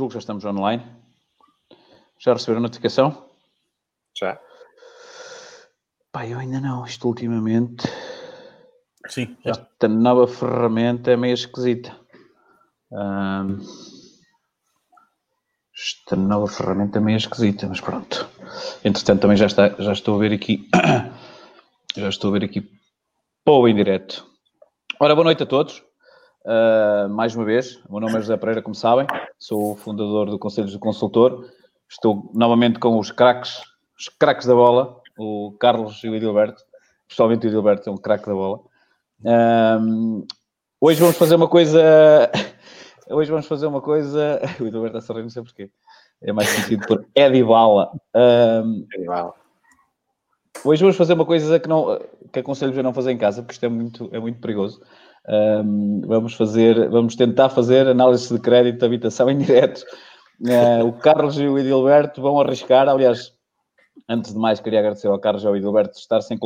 Julgo que já estamos online. Já receberam a notificação? Já. Pá, eu ainda não. Isto ultimamente. Sim. Esta nova ferramenta é meio esquisita. Ahm, esta nova ferramenta é meio esquisita, mas pronto. Entretanto, também já, está, já estou a ver aqui. já estou a ver aqui para o indireto. Ora, boa noite a todos. Uh, mais uma vez, o meu nome é José Pereira, como sabem, sou o fundador do Conselho do Consultor. Estou novamente com os craques, os craques da bola, o Carlos e o Edilberto. Pessoalmente, o Edilberto é um craque da bola. Um, hoje vamos fazer uma coisa. Hoje vamos fazer uma coisa. O Edilberto está a sorrir, não sei porquê. É mais sentido por Edibala. Um, Edibala. Hoje vamos fazer uma coisa que, não, que aconselho a não fazer em casa, porque isto é muito, é muito perigoso. Um, vamos fazer, vamos tentar fazer análise de crédito de habitação em direto. Uh, o Carlos e o Edilberto vão arriscar, aliás, antes de mais queria agradecer ao Carlos e ao Edilberto de estar-se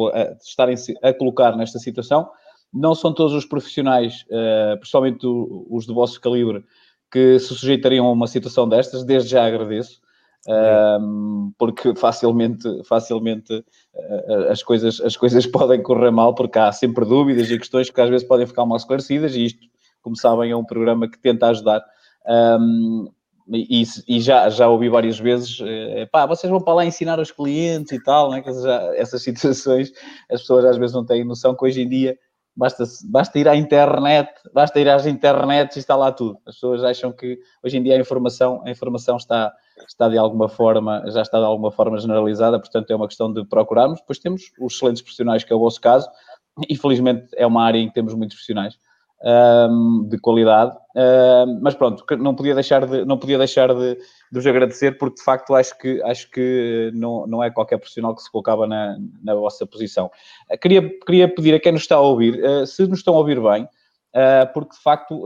estarem a colocar nesta situação. Não são todos os profissionais, uh, principalmente os do vosso calibre, que se sujeitariam a uma situação destas, desde já agradeço. Um, porque facilmente, facilmente uh, as, coisas, as coisas podem correr mal, porque há sempre dúvidas e questões que às vezes podem ficar mal esclarecidas, e isto, como sabem, é um programa que tenta ajudar. Um, e, e, já, já ouvi várias vezes, uh, pá, vocês vão para lá ensinar aos clientes e tal, né? já, essas situações as pessoas às vezes não têm noção que hoje em dia Basta, basta ir à internet, basta ir às internets e está lá tudo. As pessoas acham que hoje em dia a informação, a informação está, está de alguma forma, já está de alguma forma generalizada, portanto é uma questão de procurarmos. Depois temos os excelentes profissionais, que é o vosso caso, e felizmente é uma área em que temos muitos profissionais um, de qualidade. Um, mas pronto, não podia deixar de, não podia deixar de, de vos agradecer, porque de facto acho que, acho que não, não é qualquer profissional que se colocava na, na vossa posição. Uh, queria, queria pedir a quem nos está a ouvir, uh, se nos estão a ouvir bem, uh, porque de facto,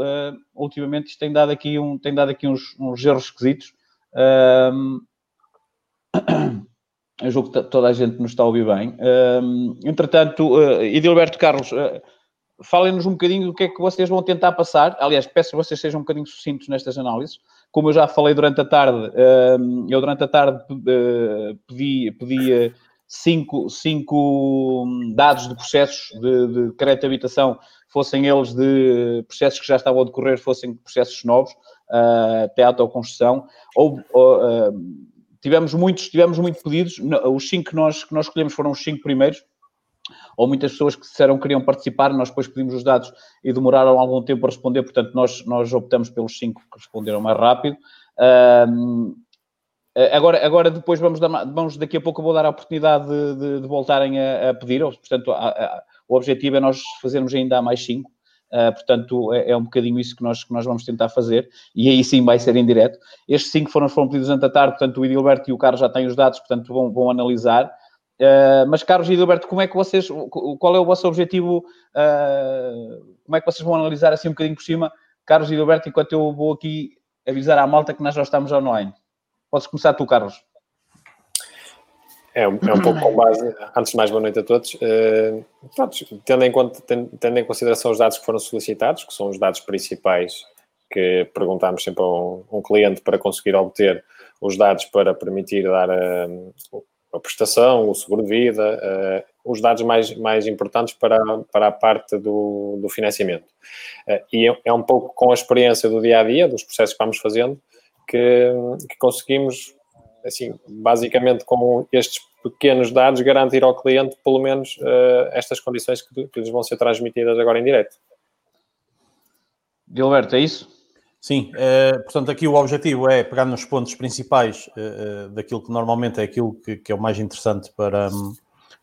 ultimamente isto tem dado aqui, um, tem dado aqui uns, uns erros esquisitos. Um, eu julgo que toda a gente nos está a ouvir bem. entretanto, uh, Edilberto Carlos, falem-nos um bocadinho do que é que vocês vão tentar passar. Aliás, peço que vocês sejam um bocadinho sucintos nestas análises. Como eu já falei durante a tarde, hum, eu durante a tarde eh, pedi, pedi eh, cinco, cinco dados de processos de, de crédito de habitação, fossem eles de processos que já estavam a decorrer, fossem processos novos, eh, até a autoconstrução. Ou, ou tivemos muitos, tivemos muitos pedidos. Os cinco que nós, que nós escolhemos foram os cinco primeiros ou muitas pessoas que disseram que queriam participar, nós depois pedimos os dados e demoraram algum tempo a responder, portanto, nós, nós optamos pelos cinco que responderam mais rápido. Um, agora, agora, depois, vamos, dar, vamos, daqui a pouco, vou dar a oportunidade de, de, de voltarem a, a, pedir, portanto, a, a, o objetivo é nós fazermos ainda mais cinco. Uh, portanto, é, é, um bocadinho isso que nós, que nós vamos tentar fazer, e aí sim vai ser em direto. Estes cinco foram, foram pedidos antes da tarde, portanto, o Edilberto e o Carlos já têm os dados, portanto, vão, vão analisar. Uh, mas, Carlos e Gilberto, como é que vocês, qual é o vosso objetivo? Uh, como é que vocês vão analisar assim um bocadinho por cima? Carlos e Gilberto, enquanto eu vou aqui avisar à malta que nós já estamos online. Podes começar tu, Carlos. É um, é um pouco com base, antes de mais, boa noite a todos. Uh, pronto, tendo, em conta, tendo, tendo, em consideração os dados que foram solicitados, que são os dados principais que perguntamos sempre a um, um cliente para conseguir obter os dados para permitir dar uh, a prestação, o seguro de vida, uh, os dados mais, mais importantes para, para a parte do, do financiamento. E é, é, um pouco com a experiência do dia a dia, dos processos que vamos fazendo, que, que conseguimos, assim, basicamente com estes pequenos dados, garantir ao cliente pelo menos uh, estas condições que, que lhes vão ser transmitidas agora em direto. Gilberto, é isso? Sim, uh, portanto, aqui o objetivo é pegar nos pontos principais uh, daquilo que normalmente é aquilo que, que é o mais interessante para, um,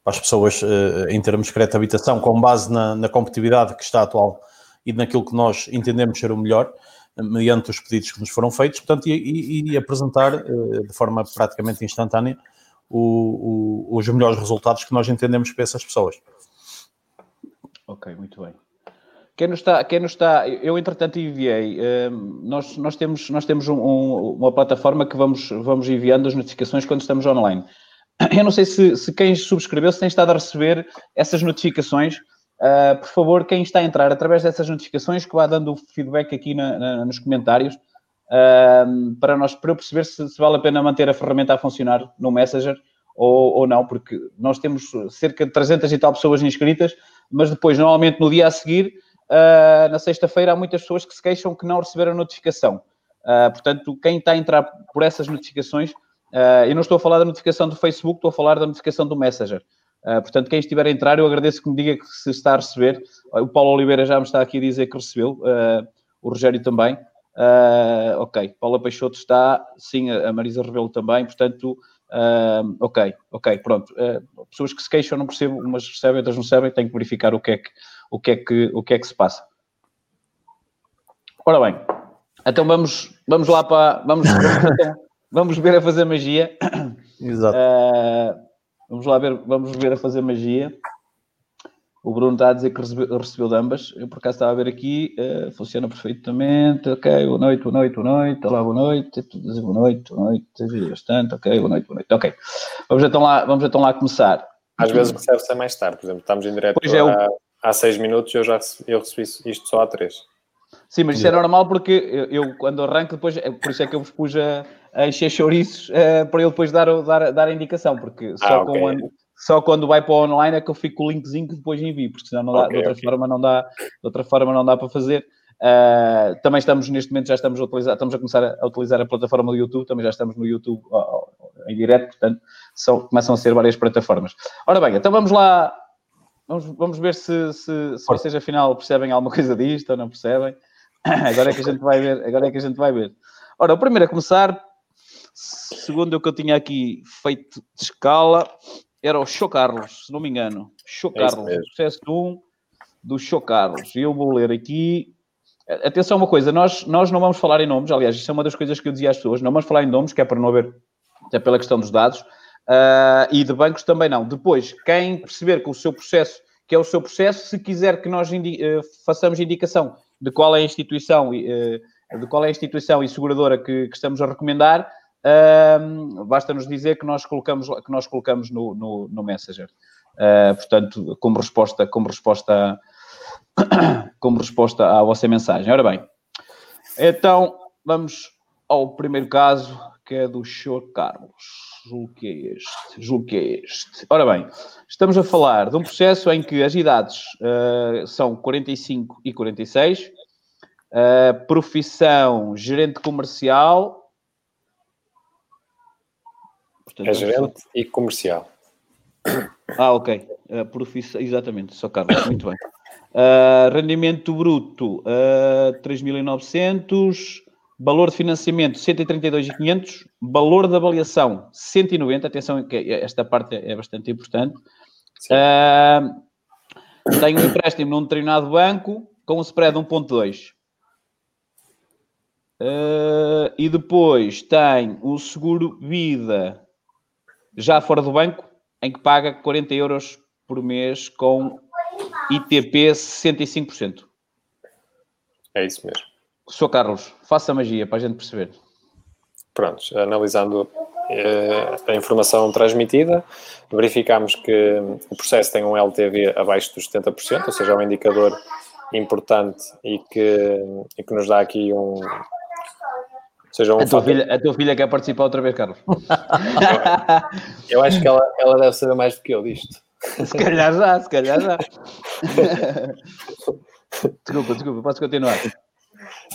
para as pessoas uh, em termos de crédito de habitação, com base na, na, competitividade que está atual e naquilo que nós entendemos ser o melhor, mediante os pedidos que nos foram feitos, portanto, e, e, apresentar de forma praticamente instantânea o, o, os melhores resultados que nós entendemos para essas pessoas. Ok, muito bem. Quem nos está, quem nos está eu entretanto enviei, uh, nós, nós temos, nós temos um, uma plataforma que vamos, vamos enviando as notificações quando estamos online. Eu não sei se, se quem subscreveu se tem estado a receber essas notificações. Uh, por favor, quem está a entrar através dessas notificações, que vá dando feedback aqui na, na, nos comentários. uh, para, nós, para eu perceber se, se, vale a pena manter a ferramenta a funcionar no Messenger ou, ou não, porque nós temos cerca de 300 e tal pessoas inscritas, mas depois, normalmente no dia a seguir, uh, na sexta-feira, há muitas pessoas que se queixam que não receberam notificação. Portanto, quem está a entrar por essas notificações, eu não estou a falar da notificação do Facebook, estou a falar da notificação do Messenger. Uh, portanto, quem estiver a entrar, eu agradeço que me diga que se está a receber. O Paulo Oliveira já me está aqui a dizer que recebeu, o Rogério também. ok, Paula Peixoto está, sim, a Marisa Rebelo também, portanto, ok, ok, pronto. pessoas que se queixam, não percebo, umas recebem, outras não recebem, tenho que verificar o que é que, o que, é que, o que, é que se passa. Ora bem, então vamos, vamos lá para. Vamos, vamos, vamos ver a fazer magia. Exato. Vamos lá ver, vamos ver a fazer magia. O Bruno está a dizer que recebeu, recebeu de ambas. Eu por acaso estava a ver aqui, uh, funciona perfeitamente. Ok, boa noite, boa noite, boa noite. Olá, boa noite. Boa noite, boa noite. Ajuda bastante. Ok, boa noite, boa noite. Ok. Vamos então lá, vamos então lá começar. Às vezes recebe-se mais tarde, por exemplo, estamos em direto é, há, o... há seis minutos, eu já eu recebi isto só há três. Sim, mas isso é normal porque eu, eu, quando arranco, depois, é, por isso é que eu vos pus a encher chouriços uh, para ele depois dar, dar, dar a indicação, porque só, ah, com, só quando vai para o online é que eu fico com o linkzinho que depois envio, porque senão não dá, okay, de outra okay. forma não dá, de outra forma não dá para fazer. Uh, também estamos neste momento já estamos a utilizar, estamos a começar a, a utilizar a plataforma do YouTube, também já estamos no YouTube em direto, portanto são, começam a ser várias plataformas. Ora bem, então vamos lá, vamos, vamos ver se, se, se vocês afinal percebem alguma coisa disto ou não percebem. Agora é que a gente vai ver. Agora é que a gente vai ver. Ora, o primeiro a começar, segundo o que eu tinha aqui feito de escala, era o Show Carlos, se não me engano. Show é Carlos, processo 1 do Show Carlos. Eu vou ler aqui. Atenção uma coisa, nós, nós não vamos falar em nomes, aliás, isso é uma das coisas que eu dizia às pessoas, não vamos falar em nomes, que é para não haver, até pela questão dos dados, uh, e de bancos também não. Depois, quem perceber que o seu processo, que é o seu processo, se quiser que nós indi uh, façamos indicação de qual é a instituição, eh, de qual é a instituição e seguradora que, que estamos a recomendar, basta-nos dizer que nós colocamos, que nós colocamos no, no, no Messenger. Uh, portanto, como resposta, como resposta, como resposta à vossa mensagem. Ora bem, então vamos ao primeiro caso, que é do Sr. Carlos. Julgo que é este. Julgo que é este. Ora bem, estamos a falar de um processo em que as idades uh, são 45 e 46, uh, eh, profissão gerente comercial. Portanto, é gerente e comercial. Ah, ok. Uh, profissão, exatamente, só Carlos, muito bem. Uh, rendimento bruto, uh, 3.900. Valor de financiamento 132,500, valor de avaliação 190, atenção que esta parte é bastante importante. Uh, tem um empréstimo num determinado banco com um spread 1.2. Uh, e depois tem o seguro vida já fora do banco, em que paga 40 euros por mês com ITP 65%. É isso mesmo. Sou Carlos, faça magia para a gente perceber. Prontos, analisando eh, a informação transmitida, verificamos que o processo tem um LTV abaixo dos 70%, ou seja, é um indicador importante e que, e que nos dá aqui um. Seja um a, tua filha, a tua filha quer participar outra vez, Carlos? eu, eu acho que ela, ela deve saber mais do que eu disto. Se calhar já, se calhar já. desculpa, desculpa, posso continuar.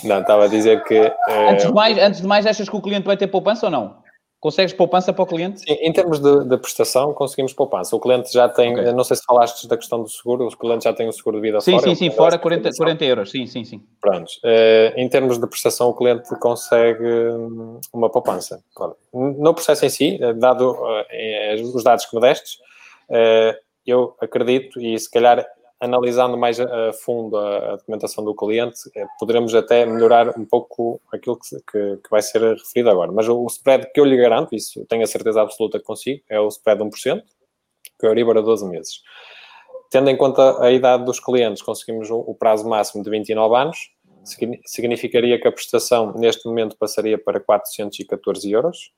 Não, estava a dizer que. Uh... Antes, de mais, antes de mais, achas que o cliente vai ter poupança ou não? Consegues poupança para o cliente? Sim, em termos de, de, prestação, conseguimos poupança. O cliente já tem, okay. não sei se falaste da questão do seguro, o cliente já tem o seguro de vida sim, fora. Sim, sim, sim, fora 40, 40 euros, sim, sim, sim. Pronto. Uh, em termos de prestação, o cliente consegue hum, uma poupança. Claro. No processo em si, eh, dado uh, os dados que me destes, eu acredito, e se calhar analisando mais a fundo a, documentação do cliente, eh, poderemos até melhorar um pouco aquilo que, que, que, vai ser referido agora. Mas o, spread que eu lhe garanto, isso tenho a certeza absoluta que consigo, é o spread de 1%, que é o Euribor a 12 meses. Tendo em conta a idade dos clientes, conseguimos o prazo máximo de 29 anos, significaria que a prestação neste momento passaria para 414 euros,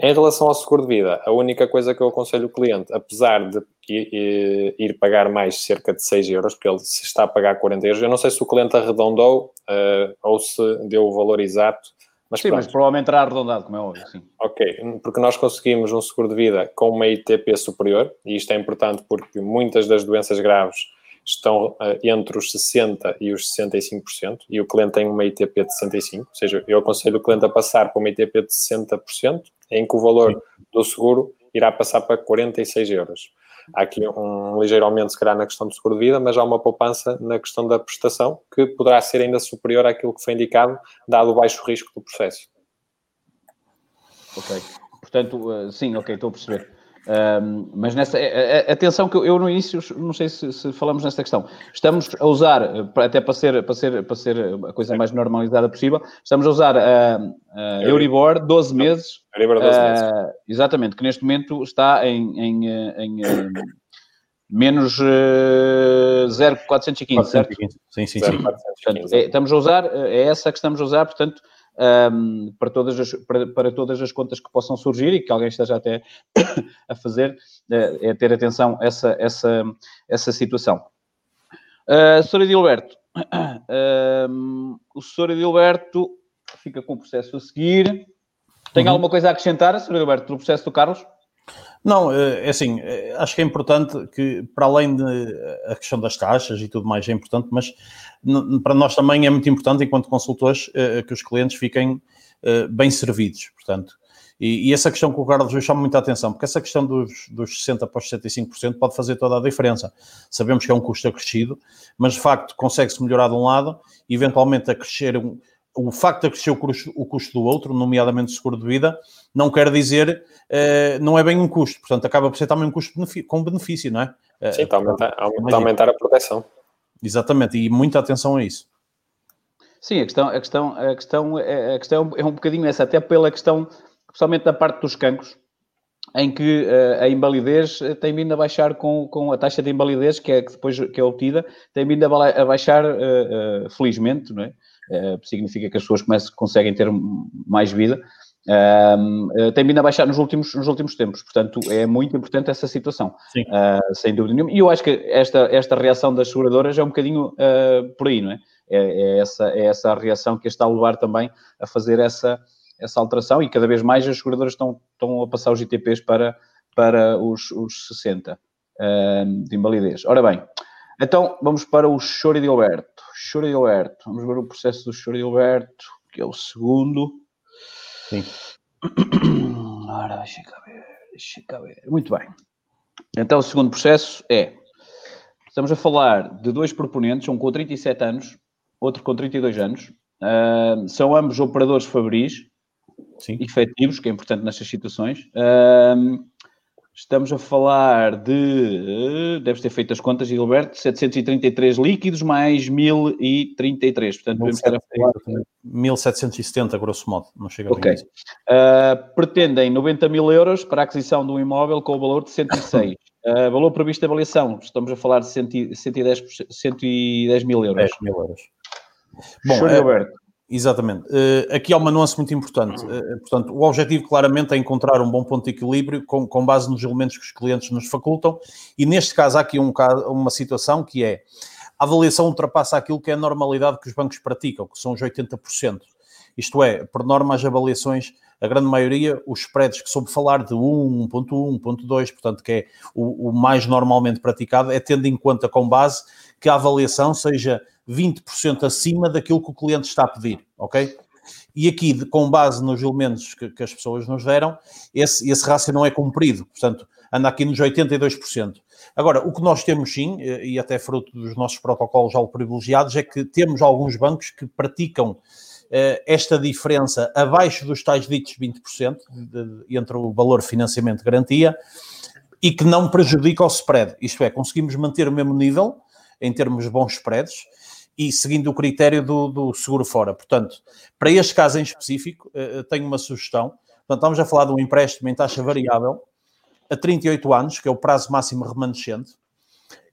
em relação ao seguro de vida, a única coisa que eu aconselho o cliente, apesar de ir, ir pagar mais cerca de 6 euros, porque ele se está a pagar 40 euros, eu não sei se o cliente arredondou uh, ou se deu o valor exato, Mas sim, pronto. mas provavelmente terá arredondado, como é óbvio, sim. Ok, porque nós conseguimos um seguro de vida com uma ITP superior, e isto é importante porque muitas das doenças graves estão uh, entre os 60% e os 65%, e o cliente tem uma ITP de 65%, ou seja, eu aconselho o cliente a passar para uma ITP de 60%, em que o valor sim. do seguro irá passar para 46 euros. Há aqui um ligeiro aumento, se calhar, na questão do seguro de vida, mas há uma poupança na questão da prestação que poderá ser ainda superior àquilo que foi indicado, dado o baixo risco do processo. Ok. Portanto, eh, sim, ok, estou a perceber. Um, mas nessa é, é, atenção que eu, eu, no início não sei se, se, falamos nesta questão. Estamos a usar até para ser para ser para ser a coisa mais normalizada possível. Estamos a usar a, a Euribor 12 meses. Euribor 12 meses. Uh, exatamente, que neste momento está em, em, em, em menos uh, 0,415, certo? Sim, sim, sim. Portanto, é, estamos a usar, é essa que estamos a usar, portanto, um, para, todas as, para, para, todas as contas que possam surgir e que alguém esteja até a fazer, uh, é ter atenção a essa, essa, essa situação. Uh, Sra. Dilberto, uh, o Sr. Dilberto fica com o processo a seguir. Tem uhum. alguma coisa a acrescentar, Sr. Dilberto, do processo do Carlos? Não, eh, é assim, eh, acho que é importante que, para além da de, questão das taxas e tudo mais, é importante, mas para nós também é muito importante, enquanto consultores, eh, que os clientes fiquem bem servidos, portanto. E, e essa questão que o Carlos hoje chama muita atenção, porque essa questão dos, dos 60% para os 75% pode fazer toda a diferença. Sabemos que é um custo acrescido, mas de facto consegue-se melhorar de um lado, e eventualmente a crescer um, o facto de crescer o custo, o custo, do outro, nomeadamente o seguro de vida, não quer dizer, uh, não é bem um custo, portanto acaba por ser também um custo com benefício, não é? Eh, Sim, está a aumentar, a aumentar a proteção. Exatamente, e muita atenção a isso. Sim, a questão, a questão, a questão, é, a questão é um bocadinho essa, até pela questão, principalmente da parte dos cancros, em que uh, a invalidez tem vindo a baixar com, com a taxa de invalidez que é que depois que é obtida, tem vindo a, baixar, uh, uh, felizmente, não é? Significa que as pessoas começam, conseguem ter mais vida. Uh, tem vindo a baixar nos últimos, nos últimos tempos, portanto é muito importante essa situação, uh, sem dúvida nenhuma. E eu acho que esta, esta reação das seguradoras é um bocadinho uh, por aí, não é? É, é, essa, é essa a reação que está a levar também a fazer essa, essa alteração e cada vez mais as seguradoras estão, estão a passar os ITPs para, para os, os 60 de invalidez. Ora bem, então vamos para o Chori de Alberto. Chori Alberto. Vamos ver o processo do Chori Alberto, que é o segundo. Sim. Ora, deixa cá ver, deixa cá ver. Muito bem. Então, o segundo processo é: estamos a falar de dois proponentes, um com 37 anos, outro com 32 anos. Uh, são ambos operadores fabris, Sim. efetivos, que é importante nestas situações. Uh, Estamos a falar de. Deves ter feito as contas, Gilberto, 733 líquidos mais 1033. Portanto, devemos estar a falar. 1770, grosso modo, não chega Ok. Uh, pretendem 90 mil euros para a aquisição de um imóvel com o valor de 106. Uh, valor previsto de avaliação, estamos a falar de 110, 110 mil euros. 10 mil euros. Bom, Gilberto. Exatamente. Uh, aqui há uma nuance muito importante. Uh, portanto, o objetivo claramente é encontrar um bom ponto de equilíbrio com, com base nos elementos que os clientes nos facultam e neste caso há aqui um, uma situação que é a avaliação ultrapassa aquilo que é a normalidade que os bancos praticam, que são os 80%. Isto é, por norma, as avaliações, a grande maioria, os spreads que soube falar de 1, 1.1, 1.2, portanto, que é o, o mais normalmente praticado, é tendo em conta com base que a avaliação seja 20% acima daquilo que o cliente está a pedir, ok? E aqui, com base nos elementos que, que as pessoas nos deram, esse, esse rácio não é cumprido, portanto, anda aqui nos 82%. Agora, o que nós temos sim, e até fruto dos nossos protocolos já privilegiados, é que temos alguns bancos que praticam uh, esta diferença abaixo dos tais ditos 20% de, de, entre o valor financiamento garantia e que não prejudica o spread. Isto é, conseguimos manter o mesmo nível em termos de bons spreads e seguindo o critério do, do, seguro fora. Portanto, para este caso em específico, uh, tenho uma sugestão. Portanto, estamos a falar de um empréstimo em taxa variável a 38 anos, que é o prazo máximo remanescente,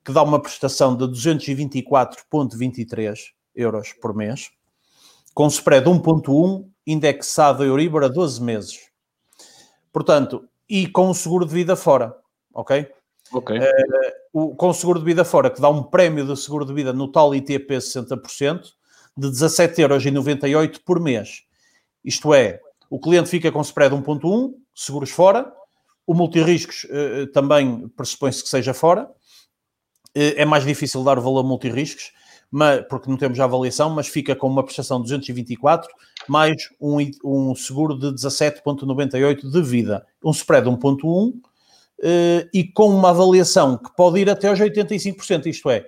que dá uma prestação de 224,23 euros por mês, com spread 1.1, indexado a Euribor a 12 meses. Portanto, e com o seguro de vida fora, ok? Ok. Uh, o, com o seguro de vida fora, que dá um prémio de seguro de vida no tal ITP 60%, de 17,98€ por mês. Isto é, o cliente fica com spread 1.1, seguros fora, o multirriscos uh, também pressupõe-se que seja fora. Uh, é mais difícil dar o valor multirriscos, mas, porque não temos a avaliação, mas fica com uma prestação de 224 mais um, um seguro de 17,98 de vida. Um spread 1.1 uh, e com uma avaliação que pode ir até aos 85%, isto é,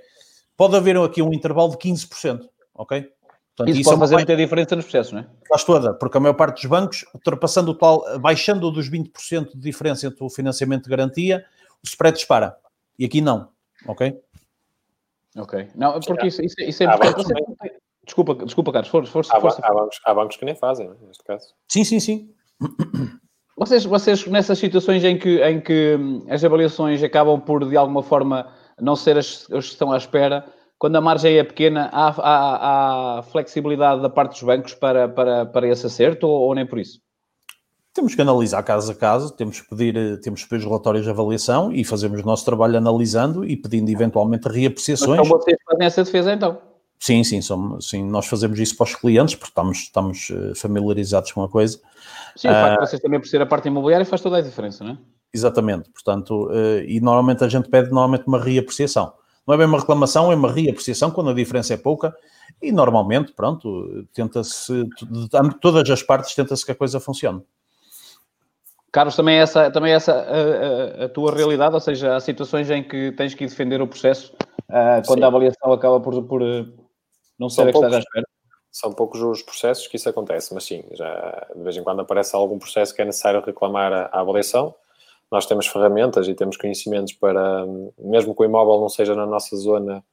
pode haver aqui um intervalo de 15%, ok? Portanto, isso, isso pode é fazer muita diferença nos processos, não é? Faz toda, porque a maior parte dos bancos, ultrapassando o tal, baixando dos 20% de diferença entre o financiamento de garantia, o spread dispara. E aqui não, ok? Ok. Não, porque isso, isso, isso é importante. Desculpa, desculpa, Carlos, força, força, há, força. Há, bancos, há bancos que nem fazem, neste caso. Sim, sim, sim. Vocês, vocês nessas situações em que, em que as avaliações acabam por, de alguma forma, não ser as, as que estão à espera, quando a margem é pequena, há, há, há flexibilidade da parte dos bancos para, para, para esse acerto ou, ou, nem por isso? Temos que analisar caso a caso, temos que pedir, temos que pedir os relatórios de avaliação e fazemos o nosso trabalho analisando e pedindo eventualmente reapreciações. Mas então vocês fazem essa defesa então? Sim, sim, somos, sim, nós fazemos isso para os clientes porque estamos, estamos eh, familiarizados com a coisa. Sim, o facto de ah, vocês também por ser a parte imobiliária faz toda a diferença, não é? Exatamente, portanto, eh, e normalmente a gente pede normalmente uma reapreciação. Não é bem uma reclamação, é uma reapreciação quando a diferença é pouca e normalmente, pronto, tenta-se, de todas as partes tenta-se que a coisa funcione. Carlos, também é essa, também é essa a, a, a, tua realidade, ou seja, há situações em que tens que defender o processo uh, quando Sim. a avaliação acaba por, por eh, não à espera? São poucos os processos que isso acontece, mas sim, já de vez em quando aparece algum processo que é necessário reclamar a, a avaliação nós temos ferramentas e temos conhecimentos para, mesmo que o imóvel não seja na nossa zona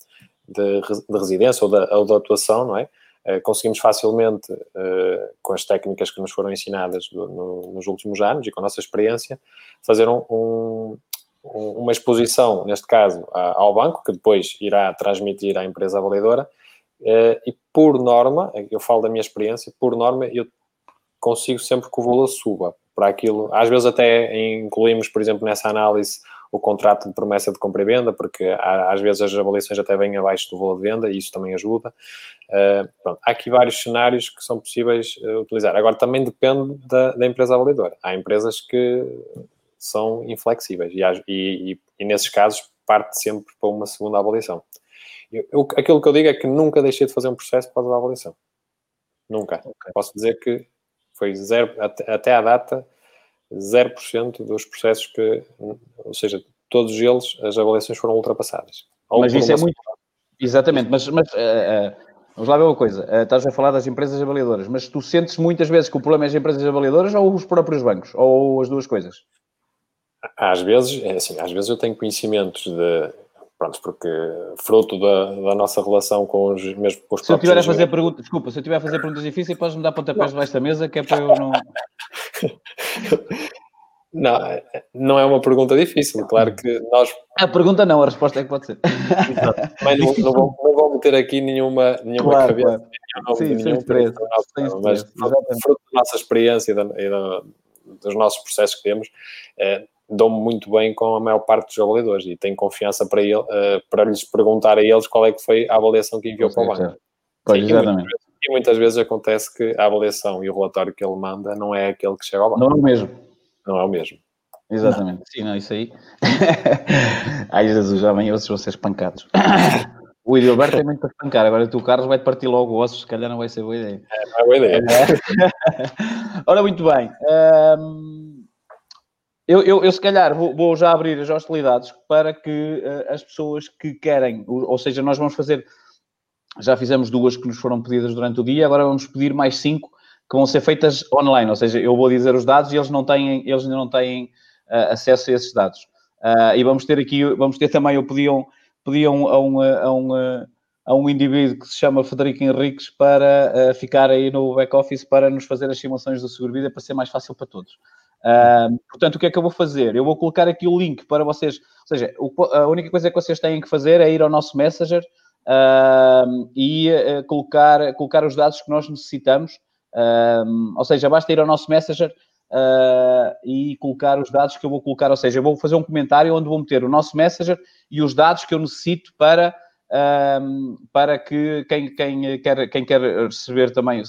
de, de residência ou da, ou da atuação, não é? Uh, conseguimos facilmente, uh, com as técnicas que nos foram ensinadas nos últimos anos e com a nossa experiência, fazer um, um, uma exposição, neste caso, ao banco, que depois irá transmitir à empresa avaliadora, uh, e por norma, eu falo da minha experiência, por norma eu consigo sempre que o valor suba para aquilo. Às vezes até incluímos, por exemplo, nessa análise o contrato de promessa de compra e venda, porque às vezes as avaliações até vêm abaixo do valor de venda e isso também ajuda. Uh, pronto, há aqui vários cenários que são possíveis uh, utilizar. Agora, também depende da, da, empresa avaliadora. Há empresas que são inflexíveis e, e, e, nesses casos parte sempre para uma segunda avaliação. Eu, eu, aquilo que eu digo é que nunca deixei de fazer um processo por causa da avaliação. Nunca. Okay. Posso dizer que foi zero, até, até à data, 0% dos processos que, ou seja, todos eles, as avaliações foram ultrapassadas. Mas isso é muito. Exatamente, mas, mas uh, uh, vamos lá ver uma coisa. Uh, estás a falar das empresas avaliadoras, mas tu sentes muitas vezes que o problema é as empresas avaliadoras ou os próprios bancos? Ou as duas coisas? Às vezes, é assim, às vezes eu tenho conhecimentos de pronto, porque fruto da, da, nossa relação com os mesmos com os Se eu tiver a fazer perguntas, desculpa, se eu tiver a fazer perguntas difíceis, podes me dar pontapés debaixo da mesa, que é para eu não. Não, não é uma pergunta difícil, claro que nós. A pergunta não, a resposta é que pode ser. Mas não, não, vou, não vou meter aqui nenhuma, nenhuma claro, cabeça, claro. Sim, nenhum stress, mas fruto da nossa experiência e, da, e da, dos nossos processos que temos, é, dou-me muito bem com a maior parte dos avaliadores e tenho confiança para, ele, uh, para lhes perguntar a eles qual é que foi a avaliação que enviou para o banco. Pois, Sim, exatamente. E muitas, vezes, e muitas, vezes, acontece que a avaliação e o relatório que ele manda não é aquele que chega ao banco. Não é o mesmo. Não é o mesmo. Exatamente. Não. Sim, não, isso aí. Ai, Jesus, já vem outros vão ser espancados. O Edilberto é muito para espancar, agora tu, Carlos, vai-te partir logo o osso, se calhar não vai ser boa ideia. É, não é boa ideia. Ora, muito bem. Um eu, eu, eu, se calhar vou, vou, já abrir as hostilidades para que uh, as pessoas que querem, ou, ou, seja, nós vamos fazer, já fizemos duas que nos foram pedidas durante o dia, agora vamos pedir mais cinco que vão ser feitas online, ou seja, eu vou dizer os dados e eles não têm, eles ainda não têm uh, acesso a esses dados. Uh, e vamos ter aqui, vamos ter também, eu pediam, pediam a um, a um, a um indivíduo que se chama Federico Henriques para ficar aí no back-office para nos fazer as simulações do seguro-vida para ser mais fácil para todos. Portanto, o que é que eu vou fazer? Eu vou colocar aqui o link para vocês. Ou seja, a única coisa que vocês têm que fazer é ir ao nosso Messenger uh, e uh, colocar, colocar os dados que nós necessitamos. ou seja, basta ir ao nosso Messenger ah, e colocar os dados que eu vou colocar. Ou seja, eu vou fazer um comentário onde vou meter o nosso Messenger e os dados que eu necessito para um, para que quem, quem, quer, quem quer receber também,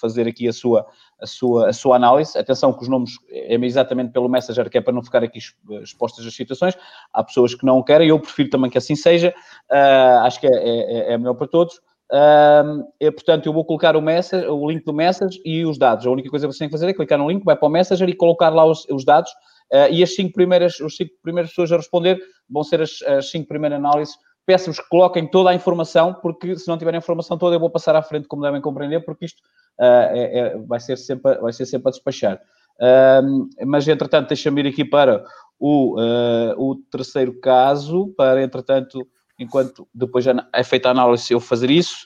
fazer aqui a sua, a, sua, a sua análise. Atenção que os nomes é exatamente pelo Messenger, que é para não ficar aqui expostas as situações. Há pessoas que não querem, eu prefiro também que assim seja. Uh, acho que é, é, é melhor para todos. Um, e, portanto, eu vou colocar o, message, o link do Messenger e os dados. A única coisa que você tem que fazer é clicar no link, vai para o Messenger e colocar lá os, os dados. Uh, e as cinco primeiras, os cinco primeiras pessoas a responder vão ser as, as cinco primeiras análises peço-vos que coloquem toda a informação, porque se não tiverem a informação toda, eu vou passar à frente, como devem compreender, porque isto uh, é, é, vai, ser sempre, vai ser sempre a despachar. Uh, mas, entretanto, deixa-me ir aqui para o, uh, o terceiro caso, para, entretanto, enquanto depois já é feita a análise, eu fazer isso.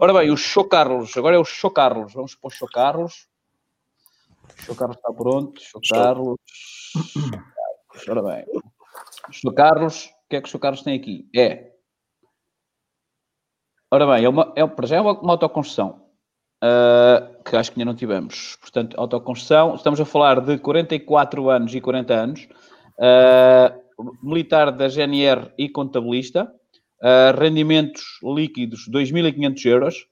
Ora bem, o Show Carlos, agora é o Show Carlos, vamos para o Show Carlos. O Show Carlos está pronto, Show Carlos. Ora bem, Show Carlos, o que é que o Show Carlos tem aqui? É Ora bem, é uma, é, para já é uma, uma autoconstrução, uh, que acho que ainda não tivemos. Portanto, autoconstrução, estamos a falar de 44 anos e 40 anos, uh, militar da GNR e contabilista, uh, rendimentos líquidos 2.500 euros,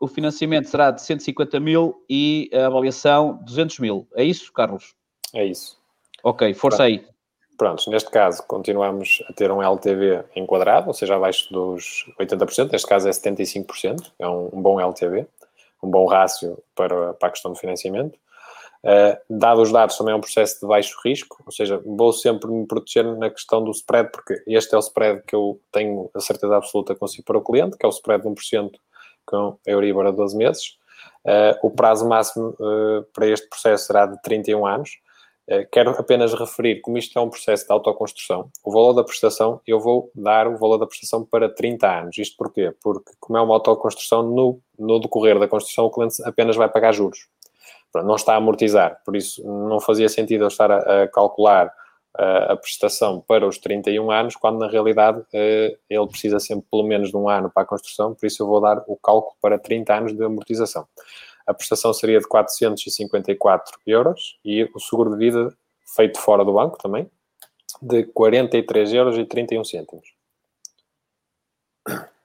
o financiamento será de 150 mil e a avaliação 200 mil. É isso, Carlos? É isso. Ok, força aí. Pronto, neste caso continuamos a ter um LTV enquadrado, ou seja, abaixo dos 80%, neste caso é 75%, é um, um bom LTV, um bom rácio para, para a questão do financiamento. Uh, dado os dados, também é um processo de baixo risco, ou seja, vou sempre me proteger na questão do spread, porque este é o spread que eu tenho a certeza absoluta consigo para o cliente, que é o spread de 1% com Euribor a 12 meses. Uh, o prazo máximo uh, para este processo será de 31 anos, eh, quero apenas referir, como isto é um processo de autoconstrução, o valor da prestação, eu vou dar o valor da prestação para 30 anos. Isto porquê? Porque, como é uma autoconstrução, no, no decorrer da construção, o cliente apenas vai pagar juros. Não está a amortizar. Por isso, não fazia sentido eu estar a, a calcular a, eh, a prestação para os 31 anos, quando na realidade eh, ele precisa sempre pelo menos de um ano para a construção, por isso eu vou dar o cálculo para 30 anos de amortização a prestação seria de 454 euros e o seguro de vida feito fora do banco também, de 43 euros e 31 cêntimos.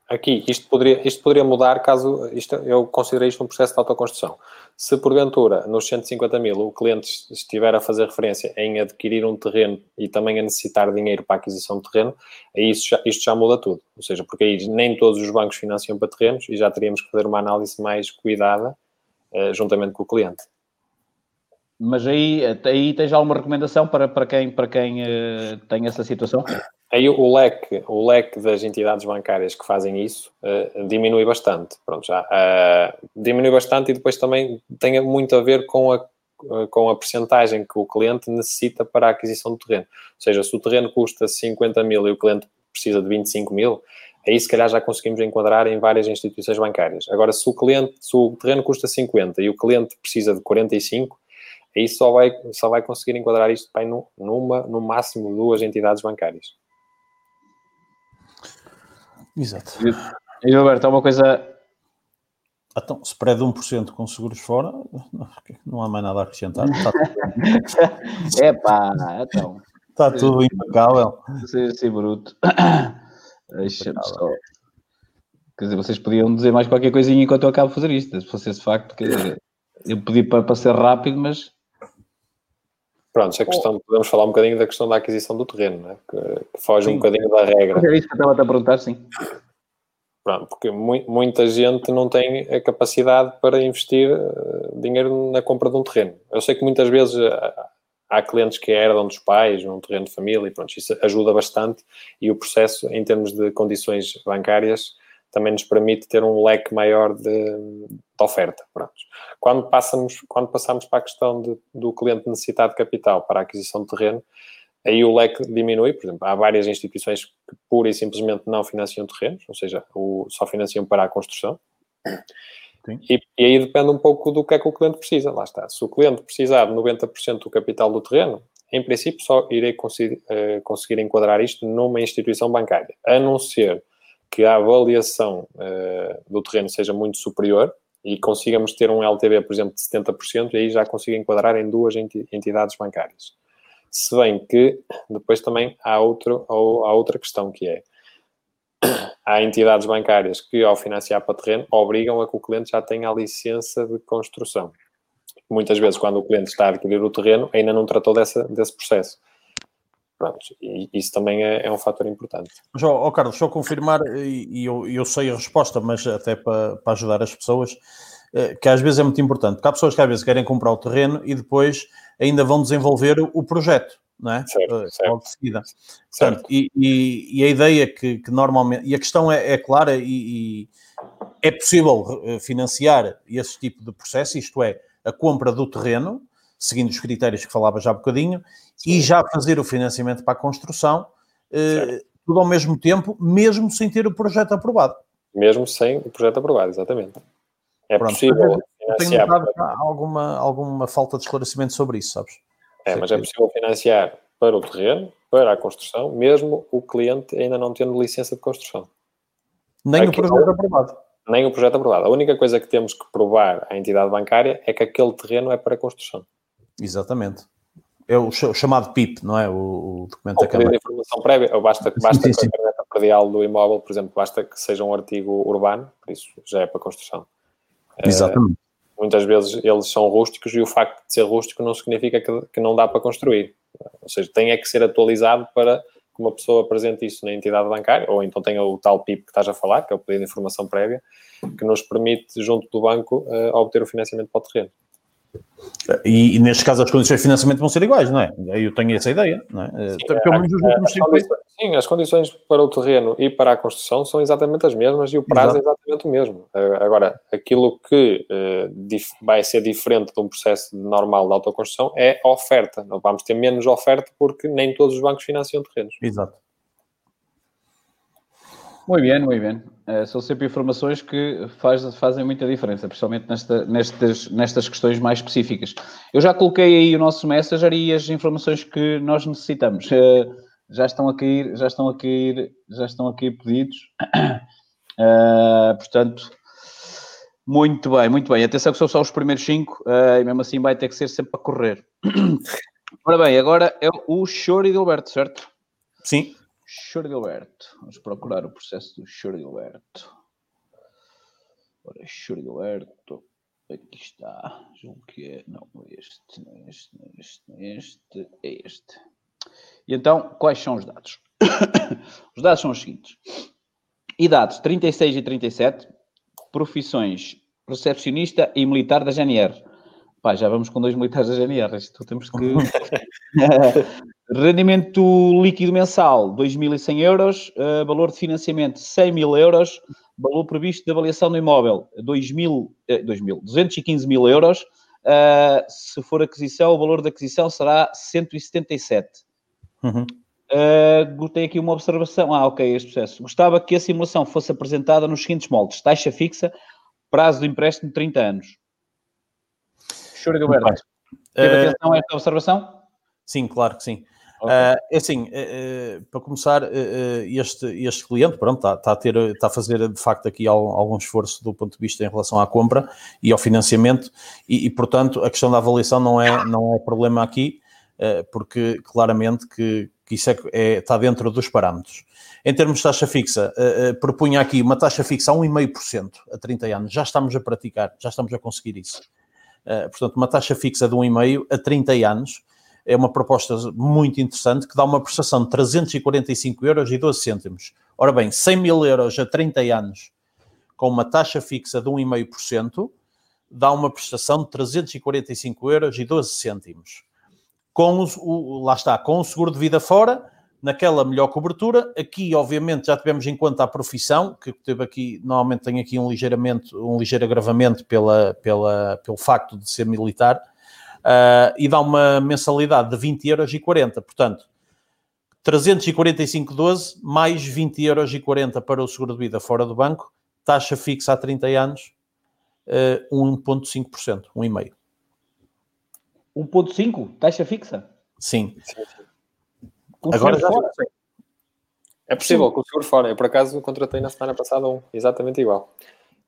Aqui, isto poderia, isto poderia mudar caso isto, eu considerei isto um processo de autoconstrução. Se porventura, nos 150 mil, o cliente estiver a fazer referência em adquirir um terreno e também a necessitar dinheiro para a aquisição de terreno, aí isso já, isto já muda tudo. Ou seja, porque aí nem todos os bancos financiam para terrenos e já teríamos que fazer uma análise mais cuidada juntamente com o cliente. Mas aí, aí tens alguma recomendação para, para quem, para quem uh, tem essa situação? Aí o leque, o leque das entidades bancárias que fazem isso uh, diminui bastante. Pronto, já uh, diminui bastante e depois também tem muito a ver com a, com a percentagem que o cliente necessita para a aquisição do terreno. Ou seja, se o terreno custa 50 mil e o cliente precisa de 25 mil, aí se calhar já conseguimos enquadrar em várias instituições bancárias. Agora, se o cliente, se o terreno custa 50 e o cliente precisa de 45, aí só vai, só vai conseguir enquadrar isto bem numa, no máximo duas entidades bancárias. Exato. E Roberto, há uma coisa. Então, spread de 1% com seguros fora, não há mais nada a acrescentar. Está tudo... é pá, então. Está tudo impecável. Sim, sim, bruto. Deixa-me só. Quer dizer, vocês podiam dizer mais qualquer coisinha enquanto eu acabo de fazer isto. Se fosse esse facto, quer dizer, eu pedi para, para ser rápido, mas. Pronto, a questão, podemos falar um bocadinho da questão da aquisição do terreno, né? que, que foge sim. um bocadinho da regra. É isso que eu estava a perguntar, sim. Pronto, porque mu muita gente não tem a capacidade para investir uh, dinheiro na compra de um terreno. Eu sei que muitas vezes uh, há clientes que herdam dos pais, num terreno de família, e pronto, isso ajuda bastante e o processo, em termos de condições bancárias, também nos permite ter um leque maior de, de oferta. Pronto. Quando, passamos, quando passamos para a questão de, do cliente necessitar de capital para a aquisição de terreno, aí o leque diminui, por exemplo, há várias instituições que pura e simplesmente não financiam terrenos, ou seja, o, só financiam para a construção. E, e, aí depende um pouco do que é que o cliente precisa. Lá está. Se o cliente precisar de 90% do capital do terreno, em princípio só irei conseguir, uh, conseguir enquadrar isto numa instituição bancária. A não ser que a avaliação uh, do terreno seja muito superior e consigamos ter um LTV, por exemplo, de 70%, e aí já consigo enquadrar em duas entidades bancárias. Se bem que depois também há, outro, há outra questão que é há entidades bancárias que, ao financiar para terreno, obrigam a que o cliente já tenha a licença de construção. Muitas vezes, quando o cliente está a adquirir o terreno, ainda não tratou dessa, desse processo. Pronto, e isso também é, é um fator importante. Mas, oh, oh Carlos, só confirmar, e eu, eu sei a resposta, mas até para, para ajudar as pessoas, eh, que às vezes é muito importante, porque há pessoas que às vezes querem comprar o terreno e depois ainda vão desenvolver o projeto não é? Certo, eh, certo. Logo de seguida. Portanto, e, e, e, a ideia que, que, normalmente, e a questão é, é clara e, e, é possível eh, financiar esse tipo de processo, isto é, a compra do terreno, seguindo os critérios que falava já há bocadinho, Sim. e já fazer o financiamento para a construção, eh, tudo ao mesmo tempo, mesmo sem ter o projeto aprovado. Mesmo sem o projeto aprovado, exatamente. É Pronto, possível. Eu tenho notado alguma, alguma falta de esclarecimento sobre isso, sabes? É, mas é possível financiar para o terreno, para a construção, mesmo o cliente ainda não tendo licença de construção. Nem Aqui, o projeto aprovado. Nem o projeto aprovado. A única coisa que temos que provar à entidade bancária é que aquele terreno é para construção. Exatamente. É o chamado PIP, não é? O, documento Ou de informação prévia, ou basta, basta sim, sim, sim. a predial do imóvel, por exemplo, basta que seja um artigo urbano, por isso já é para construção. Exatamente muitas vezes eles são rústicos e o facto de ser rústico não significa que, que não dá para construir. Ou seja, tem é que ser atualizado para que uma pessoa apresente isso na entidade bancária, ou então tenha o tal PIP que estás a falar, que é o pedido de informação prévia, que nos permite, junto do banco, uh, obter o financiamento para o terreno. E, e, neste caso as condições de financiamento vão ser iguais, não é? Eu tenho essa ideia, não é? Sim, Pelo menos os últimos Sim, as condições para o terreno e para a construção são exatamente as mesmas e o prazo Exato. é exatamente o mesmo. Agora, aquilo que uh, vai ser diferente de um processo normal de autoconstrução é a oferta. Não vamos ter menos oferta porque nem todos os bancos financiam terrenos. Exato. Muito bem, muito bem. Uh, são sempre informações que faz, fazem muita diferença, principalmente nesta, nestas, nestas questões mais específicas. Eu já coloquei aí o nosso Messenger e as informações que nós necessitamos. Uh, já estão a cair, já estão a cair, já estão a cair pedidos. Uh, portanto, muito bem, muito bem. Atenção que são só os primeiros cinco e mesmo assim vai ter que ser sempre a correr. Ora bem, agora é o Choro de Alberto, certo? Sim. Alberto. Vamos procurar o processo do Alberto. Ora, Alberto. Aqui está. Julgo que é. Não, este, é este, não é este, não é este, é este. E então, quais são os dados? os dados são os seguintes. Idades 36 e 37, profissões recepcionista e militar da GNR. Pá, já vamos com dois militares da GNR, isto temos que... Rendimento líquido mensal, 2.100 euros. Uh, valor de financiamento, 100 mil euros. Valor previsto de avaliação do imóvel, 2.000, eh, 2.000, 215 mil euros. Uh, se for aquisição, o valor da aquisição será 177. Uhum. Uh, tem aqui uma observação. Ah, ok, este processo. Gostava que a simulação fosse apresentada nos seguintes moldes: taxa fixa, prazo de empréstimo 30 anos. Choro Gilberto. Teve uh, atenção a esta observação? Sim, claro que sim. Okay. Uh, é assim, uh, para começar, este, este cliente, pronto, está, está, a ter, está a fazer de facto aqui algum esforço do ponto de vista em relação à compra e ao financiamento e, e portanto, a questão da avaliação não é, não é problema aqui. Eh, porque claramente que, que isso é, é, está dentro dos parâmetros. Em termos de taxa fixa, propunha aqui uma taxa fixa a 1,5% a 30 anos. Já estamos a praticar, já estamos a conseguir isso. Uh, portanto, uma taxa fixa de 1,5% a 30 anos é uma proposta muito interessante que dá uma prestação de 345 euros e 12 cêntimos. Ora bem, 100 mil euros a 30 anos com uma taxa fixa de 1,5% dá uma prestação de 345 euros e 12 cêntimos com o, lá está, com o seguro de vida fora, naquela melhor cobertura. Aqui, obviamente, já tivemos em conta a profissão, que teve aqui, normalmente tem aqui um ligeiramente, um ligeiro agravamento pela, pela, pelo facto de ser militar, uh, e dá uma mensalidade de 20 euros e 40, portanto, 345,12 mais 20 euros e 40 para o seguro de vida fora do banco, taxa fixa há 30 anos, uh, 1,5%, 1,5%. 1.5? Taxa fixa? Sim. Com Agora já fora. É possível, com o seguro fora. Eu, por acaso, contratei na semana passada um exatamente igual.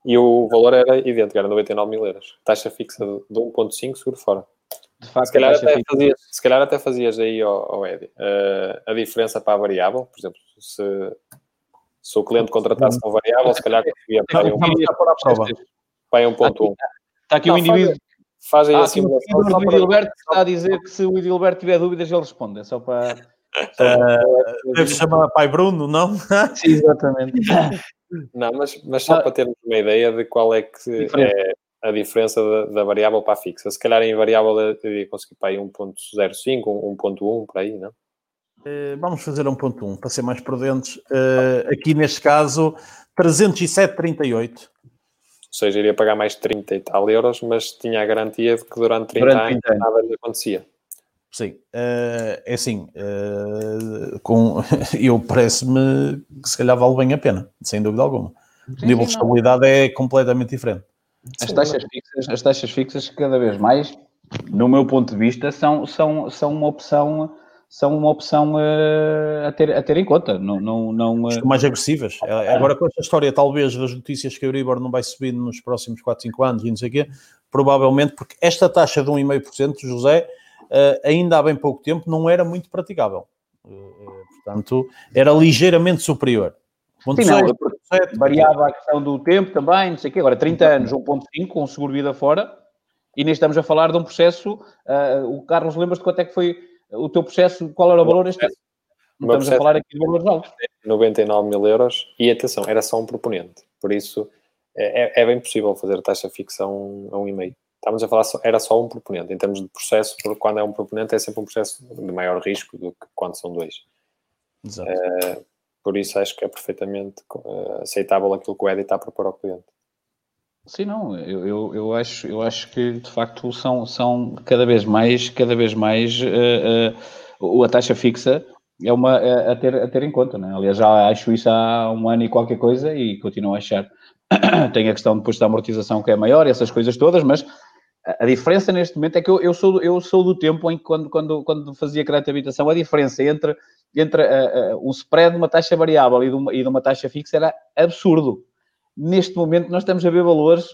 E o valor era idêntico, era 99 mil euros. Taxa fixa de 1.5, seguro fora. De facto, se, calhar até fazias, se calhar até fazias aí, ao, ao Edi, uh, a diferença para a variável, por exemplo, se, Se o cliente contratasse um variável, se calhar conseguia pagar um, pagar um ponto um. Está aqui o indivíduo. Fazem ah, a simulação. O Edilberto está a dizer que se o Edilberto tiver dúvidas, ele responde. É só para. Uh, deve chamar Pai Bruno, não? Sim, exatamente. Não, mas, mas só ah, para termos uma ideia de qual é que é a diferença da, da, variável para a fixa. Se calhar em variável eu ia conseguir para aí 1.05, 1.1, por aí, não? Uh, vamos fazer 1.1 para ser mais prudentes. Uh, aqui neste caso, 307,38. Ou seja, iria pagar mais 30 e tal euros, mas tinha a garantia de que durante 30 durante anos nada lhe acontecia. Sim, uh, é assim, com, eu parece-me que se calhar vale bem a pena, sem dúvida alguma. o nível de estabilidade é completamente diferente. As taxas fixas, as taxas fixas cada vez mais, no meu ponto de vista, são, são, são uma opção são uma opção uh, a, ter, a ter em conta. Não, não, não, uh... mais agressivas. É, agora, com esta história, talvez, das notícias que a Euribor não vai subir nos próximos 4, 5 anos e não sei o quê, provavelmente, porque esta taxa de 1,5%, José, uh, ainda há bem pouco tempo, não era muito praticável. portanto, era ligeiramente superior. Sim, não, variava a questão do tempo também, não sei o quê. Agra, 30 anos, 1.5, com seguro-vida fora, e nem estamos a falar de um processo... o Carlos, lembras de quanto é que foi o teu processo, qual era o valor neste Não estamos a falar aqui de valores altos. 99 mil euros e atenção, era só um proponente. Por isso é, é, é bem possível fazer taxa fixa a um, a um e-mail. Estávamos a falar, era só um proponente. Em termos de processo, quando é um proponente é sempre um processo de maior risco do que quando são dois. Exato. É, por isso acho que é perfeitamente uh, aceitável aquilo que o Edi está a propor ao cliente. Sim, não, eu, eu, eu, acho, eu acho que de facto são, são cada vez mais, cada vez mais uh, a taxa fixa é uma é a, ter, a ter em conta, né? aliás já acho isso há um ano e qualquer coisa e continuo a achar. Tem a questão depois da amortização que é maior, essas coisas todas, mas a diferença neste momento é que eu, eu, sou, eu sou do tempo em que quando, quando, quando fazia crédito de habitação, a diferença entre, entre uh, uh, um spread de uma taxa variável e de uma, e de uma taxa fixa era absurdo. Neste momento nós estamos a ver valores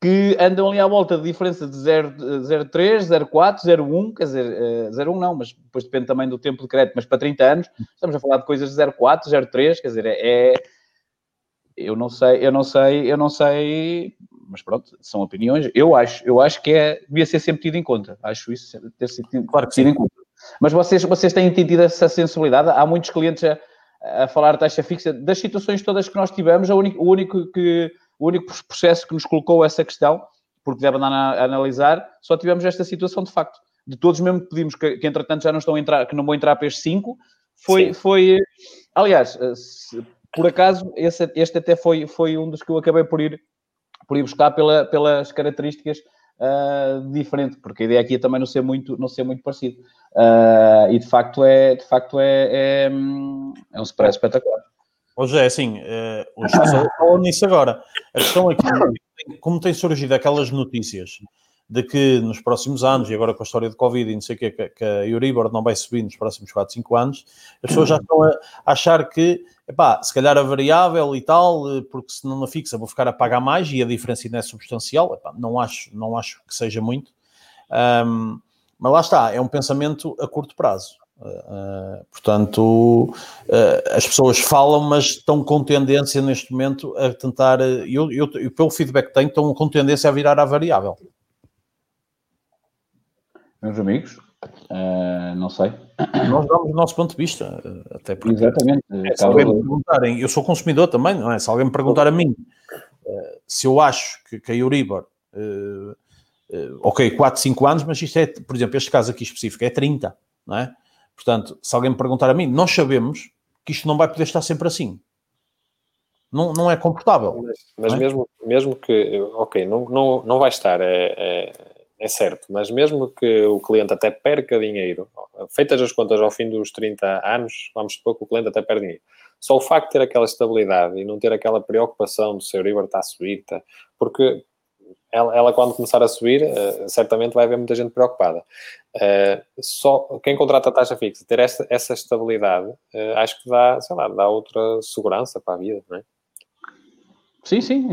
que andam ali à volta de diferença de 0,3, 0,4, 0,1, quer dizer, 0,1 eh, não, mas depois depende também do tempo de crédito, mas para 30 anos estamos a falar de coisas de 0,4, 0,3, quer dizer, é, é, eu não sei, eu não sei, eu não sei, mas pronto, são opiniões. Eu acho, eu acho que é, devia ser sempre tido em conta. Acho isso ter sido claro que tido em conta. Mas vocês, vocês têm tido essa sensibilidade? Há muitos clientes a, a falar taxa fixa, das situações todas que nós tivemos, o único, o único, que, o único processo que nos colocou essa questão, porque deve andar a, analisar, só tivemos esta situação de facto. De todos mesmo que pedimos que, que entretanto já não estão a entrar, que não vão entrar para estes 5, foi, foi. Aliás, se, por acaso, esse, este até foi, foi um dos que eu acabei por ir, por ir buscar pela, pelas características uh, porque a ideia aqui é também não ser muito, não ser muito parecido. Uh, e de facto é, de facto é, é, é um spread espetacular. Hoje é assim, uh, os pessoas falam nisso agora. A questão aqui, como tem surgido aquelas notícias de que nos próximos anos, e agora com a história de Covid e não sei o que, que a Euribor não vai subir nos próximos 4, 5 anos, as pessoas já estão a achar que, epá, se calhar a variável e tal, eh, porque se não na fixa vou ficar a pagar mais e a diferença ainda é substancial, epá, não, acho, não acho que seja muito. Um, mas lá está, é um pensamento a curto prazo. Uh, portanto, uh, as pessoas falam, mas estão com tendência neste momento a tentar, eu, eu, eu, pelo feedback que tenho, estão com tendência a virar à variável meus amigos. Uh, não sei. Nós damos o nosso ponto de vista, até porque. Exatamente. É, se alguém me perguntarem, eu sou consumidor também, não é? Se alguém me perguntar a mim uh, se eu acho que, que a Euribor, uh, ok, 4, 5 anos, mas isto é, por exemplo, este caso aqui específico é 30, não é? Portanto, se alguém me perguntar a mim, nós sabemos que isto não vai poder estar sempre assim. Não, não é confortável. Mas, mas é? Mesmo, mesmo que, ok, não, não, não vai estar, é, é certo, mas mesmo que o cliente até perca dinheiro, feitas as contas ao fim dos 30 anos, vamos supor que o cliente até perde dinheiro. Só o facto de ter aquela estabilidade e não ter aquela preocupação de se o Euribor está a subir, tá? porque ela, ela, quando começar a subir, uh, certamente vai haver muita gente preocupada. Uh, só quem contrata a taxa fixa, ter essa, essa estabilidade, uh, acho que dá, sei lá, dá outra segurança para a vida, não é? Sim, sim,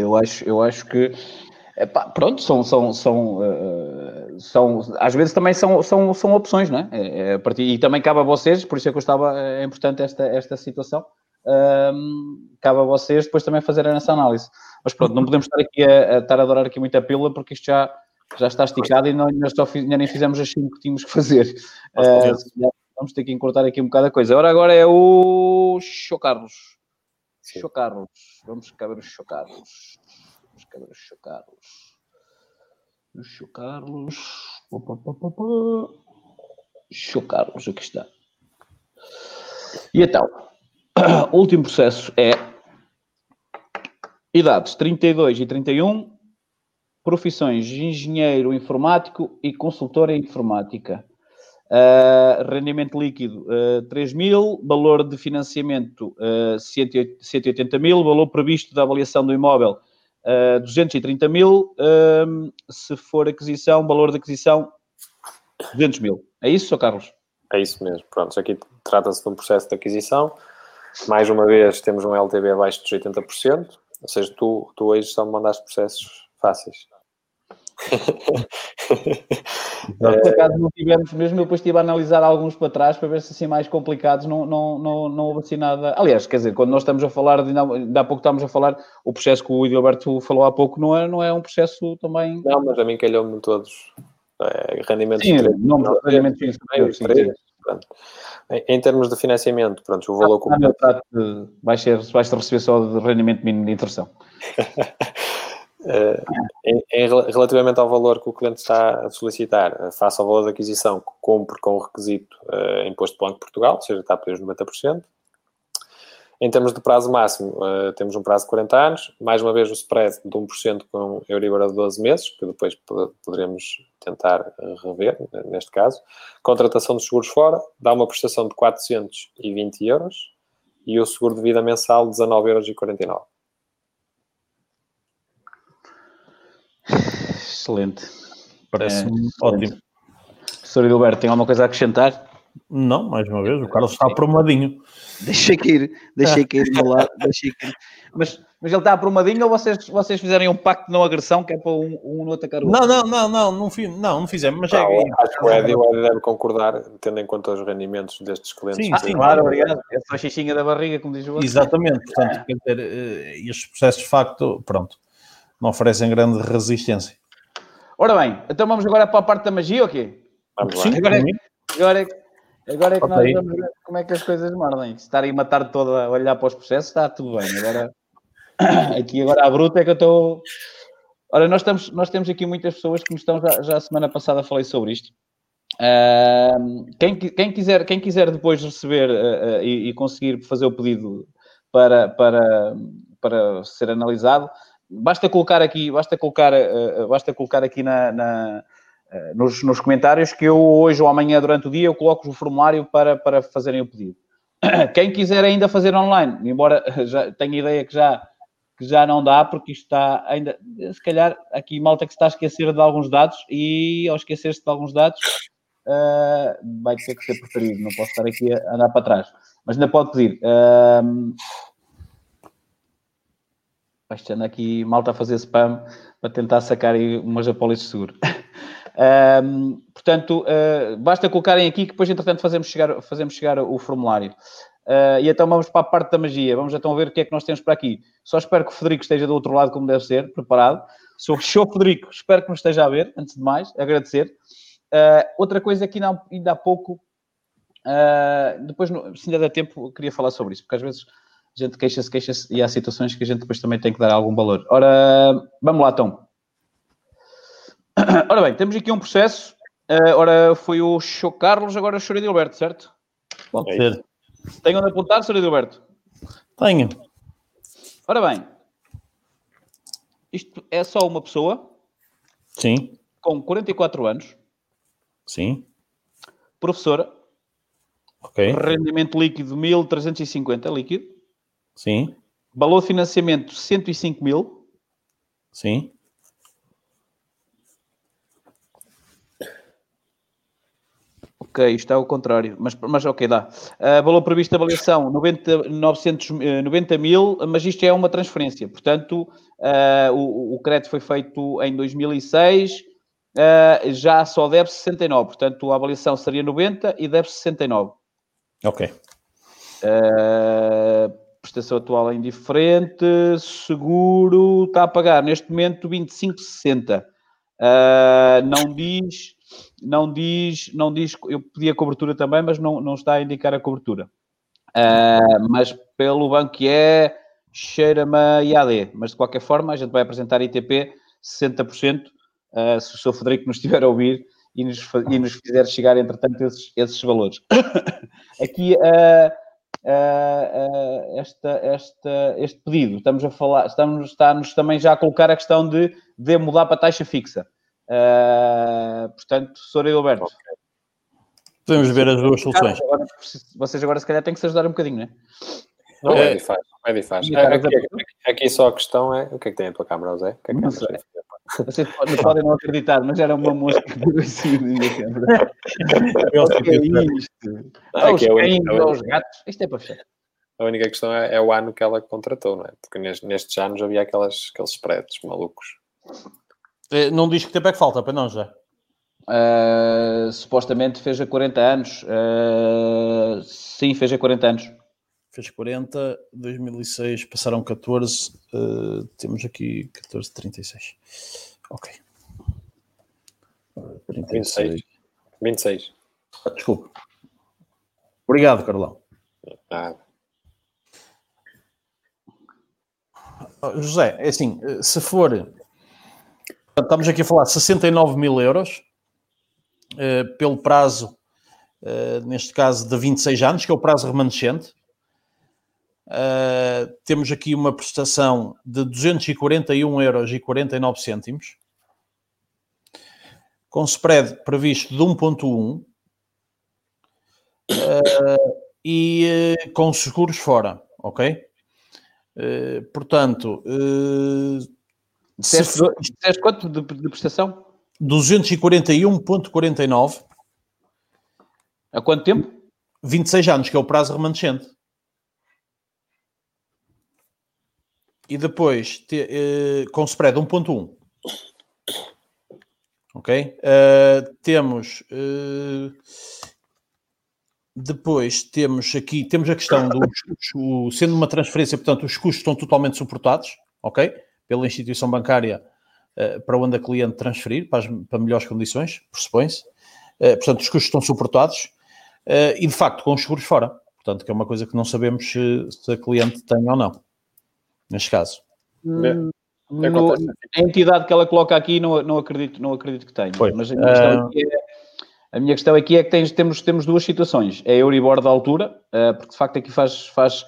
eu acho, eu acho que Epá, pronto, são, são, são, uh, são, às vezes também são, são, são opções, não é? é, é partir, e também cabe a vocês, por isso é que eu estava, é importante esta, esta situação, um, cabe a vocês depois também fazerem essa análise. Mas pronto, não podemos estar aqui a, a estar a adorar aqui muita pílula, porque isto já, já está esticado e nós ainda, nem fizemos as 5 que tínhamos que fazer. Uh, vamos ter que encurtar aqui um bocado a coisa. Agora, agora é o Show Carlos. Show Carlos. Vamos caber o Show Carlos. O Carlos. O Show Carlos. Aqui está. E então, o último processo é idades 32 e 31, profissões engenheiro informático e consultor em informática. Uh, rendimento líquido uh, 3 mil, valor de financiamento uh, 180 mil, valor previsto da avaliação do imóvel uh, 230 mil, uh, se for aquisição, valor de aquisição 200 mil. É isso, Sr. Carlos? É isso mesmo. Pronto, aqui trata-se de um processo de aquisição. Mais uma vez, temos um LTV abaixo dos 80%, ou seja, tu, tu hoje só me mandaste processos fáceis. Por acaso não tivemos, mesmo eu depois estive a analisar alguns para trás para ver se assim mais complicados não, não, não, não houve assim nada. Aliás, quer dizer, quando nós estamos a falar, de, há pouco estamos a falar, o processo que o Edilberto falou há pouco não é, não é um processo também. Não, mas a mim calhou-me todos. É, rendimentos sim, não, rendimentos sim, sim, sim. Em, em, termos de financiamento, pronto, o valor ah, completo... vai ser, vais receber só de rendimento mínimo de inserção. Uh, em, em, relativamente ao valor que o cliente está a solicitar, uh, face ao valor de aquisição, cumpre com o requisito uh, imposto do Banco de Portugal, ou seja, está a pedir os 90%. Em termos de prazo máximo, uh, temos um prazo de 40 anos, mais uma vez o spread de 1% com Euribor de 12 meses, que depois poderemos tentar rever, neste caso. Contratação dos seguros fora, dá uma prestação de 420 euros e o seguro de vida mensal 19,49 euros. Excelente. Parece-me é, ótimo. Professor Gilberto, tem alguma coisa a acrescentar? Não, mais uma vez, o Carlos está aprumadinho. Deixei cair, deixei cair do meu lado, deixei cair. Mas, mas ele está aprumadinho ou vocês, vocês fizerem um pacto de não agressão que é para um, um não atacar o outro? Não, não, não, não, não, fiz, não, não fizemos, mas é... Acho que o Edi, o Edi deve concordar, tendo em conta os rendimentos destes clientes. Sim, sim, claro, obrigado. É só xixinha da barriga, como diz o outro. Exatamente, portanto, quer dizer, eh, estes processos de facto, pronto, não oferecem grande resistência. Ora bem, então vamos agora para a parte da magia, ok? Vamos lá. Sim, agora, é, agora, é, agora é que nós vamos ver como é que as coisas mordem. Se estar aí uma tarde toda a olhar para os processos, está tudo bem. Agora, aqui agora a bruta é que eu estou... Ora, nós, estamos, nós temos aqui muitas pessoas que me estão, já, já a semana passada falei sobre isto. Uh, quem, quem, quiser, quem quiser depois receber uh, uh, e, e, conseguir fazer o pedido para, para, para ser analisado, basta colocar aqui, basta colocar, uh, basta colocar aqui na, na uh, nos, nos, comentários que eu hoje ou amanhã durante o dia eu coloco o formulário para, para fazerem o pedido. Quem quiser ainda fazer online, embora já tenha ideia que já, que já não dá, porque isto está ainda, se calhar aqui malta que se está a esquecer de alguns dados e ao esquecer-se de alguns dados uh, vai ter que ser preferido, não posso estar aqui a andar para trás. Mas ainda pode pedir. Isto anda aqui malta a fazer spam para tentar sacar aí umas apólices de seguro. um, portanto, uh, basta colocarem aqui que depois, entretanto, fazemos chegar, fazemos chegar o formulário. Uh, e então vamos para a parte da magia. Vamos então ver o que é que nós temos para aqui. Só espero que o Federico esteja do outro lado, como deve ser, preparado. Sou o Federico, espero que nos esteja a ver, antes de mais, agradecer. Uh, outra coisa que ainda, ainda há pouco, uh, depois, se ainda der tempo, queria falar sobre isso, porque às vezes a gente queixa-se, queixa-se e há situações que a gente depois também tem que dar algum valor. Ora, vamos lá então. Ora bem, temos aqui um processo. Uh, ora, foi o Show Carlos, agora o Sr. Edilberto, certo? Pode ser. Tem onde apontar, Sr. Edilberto? Tenho. Ora bem, isto é só uma pessoa. Sim. Com 44 anos. Sim. Professora. Ok. Rendimento líquido 1350 líquido. Sim. Valor de financiamento 105 mil. Sim. Ok, isto é o contrário, mas, mas ok, dá. Uh, valor previsto de avaliação 90, 900, 90 mil, mas isto é uma transferência. Portanto, uh, o, o crédito foi feito em 2006, uh, ah, já só deve 69. Portanto, a avaliação seria 90 e deve 69. Ok. Uh, prestação atual é indiferente, seguro está a pagar neste momento 25,60. Uh, não diz, não diz, não diz, eu pedi a cobertura também, mas não, não está a indicar a cobertura. Uh, mas pelo banco que é, cheira-me IAD. Mas de qualquer forma, a gente vai apresentar ITP 60%, uh, se o Sr. Frederico nos estiver a ouvir e nos, e nos fizer chegar, entretanto, esses, esses valores. Aqui, uh, uh, esta, esta, este pedido, estamos a falar, estamos, está-nos também já a colocar a questão de, de mudar para taxa fixa. portanto, Sr. Edilberto. Podemos ver as duas soluções. Agora, vocês agora, se calhar, têm que se ajudar um bocadinho, não é? Não é, é difícil, é difícil. Aqui, aqui, só a questão é o que é que tem a tua câmera, Zé? Que é que não sei. Vocês podem, podem não acreditar, mas era uma mosca que veio assim na minha câmera. O que é isto? Ah, os cães, os gatos, isto é para fechar. A única questão é, é, o ano que ela contratou, não é? Porque nestes, nestes anos havia aquelas, aqueles spreads malucos. Não diz que tempo é que falta, para não já? Uh, supostamente fez a 40 anos. Uh, sim, fez a 40 anos fez 40, 2006 passaram 14, uh, temos aqui 14, 36. Ok. 36. 26. Ah, desculpa. Obrigado, Carlão. Ah. José, é assim, se for. Estamos aqui a falar de 69 mil euros uh, pelo prazo, uh, neste caso, de 26 anos, que é o prazo remanescente. Uh, temos aqui uma prestação de 241 euros e 49 cêntimos, com spread previsto de 1.1 uh, e uh, com seguros fora, ok? portanto, se for... quanto de, de prestação? 241.49 a quanto tempo? 26 anos, que é o prazo remanescente. E depois te, uh, com spread 1.1. Ok? Uh, temos uh, depois temos aqui temos a questão do o, sendo uma transferência, portanto, os custos estão totalmente suportados, ok? Pela instituição bancária para onde a cliente transferir, para, as, para melhores condições, pressupõe-se. portanto, os custos estão suportados e de facto com os seguros fora. Portanto, que é uma coisa que não sabemos se, se a cliente tem ou não neste caso. Hum, no, a entidade que ela coloca aqui não, não, acredito, não acredito que tenha. Pois. Mas a minha, questão aqui é, a minha questão aqui é que tens, temos, temos duas situações. É a Euribor da altura, uh, porque de facto aqui faz... faz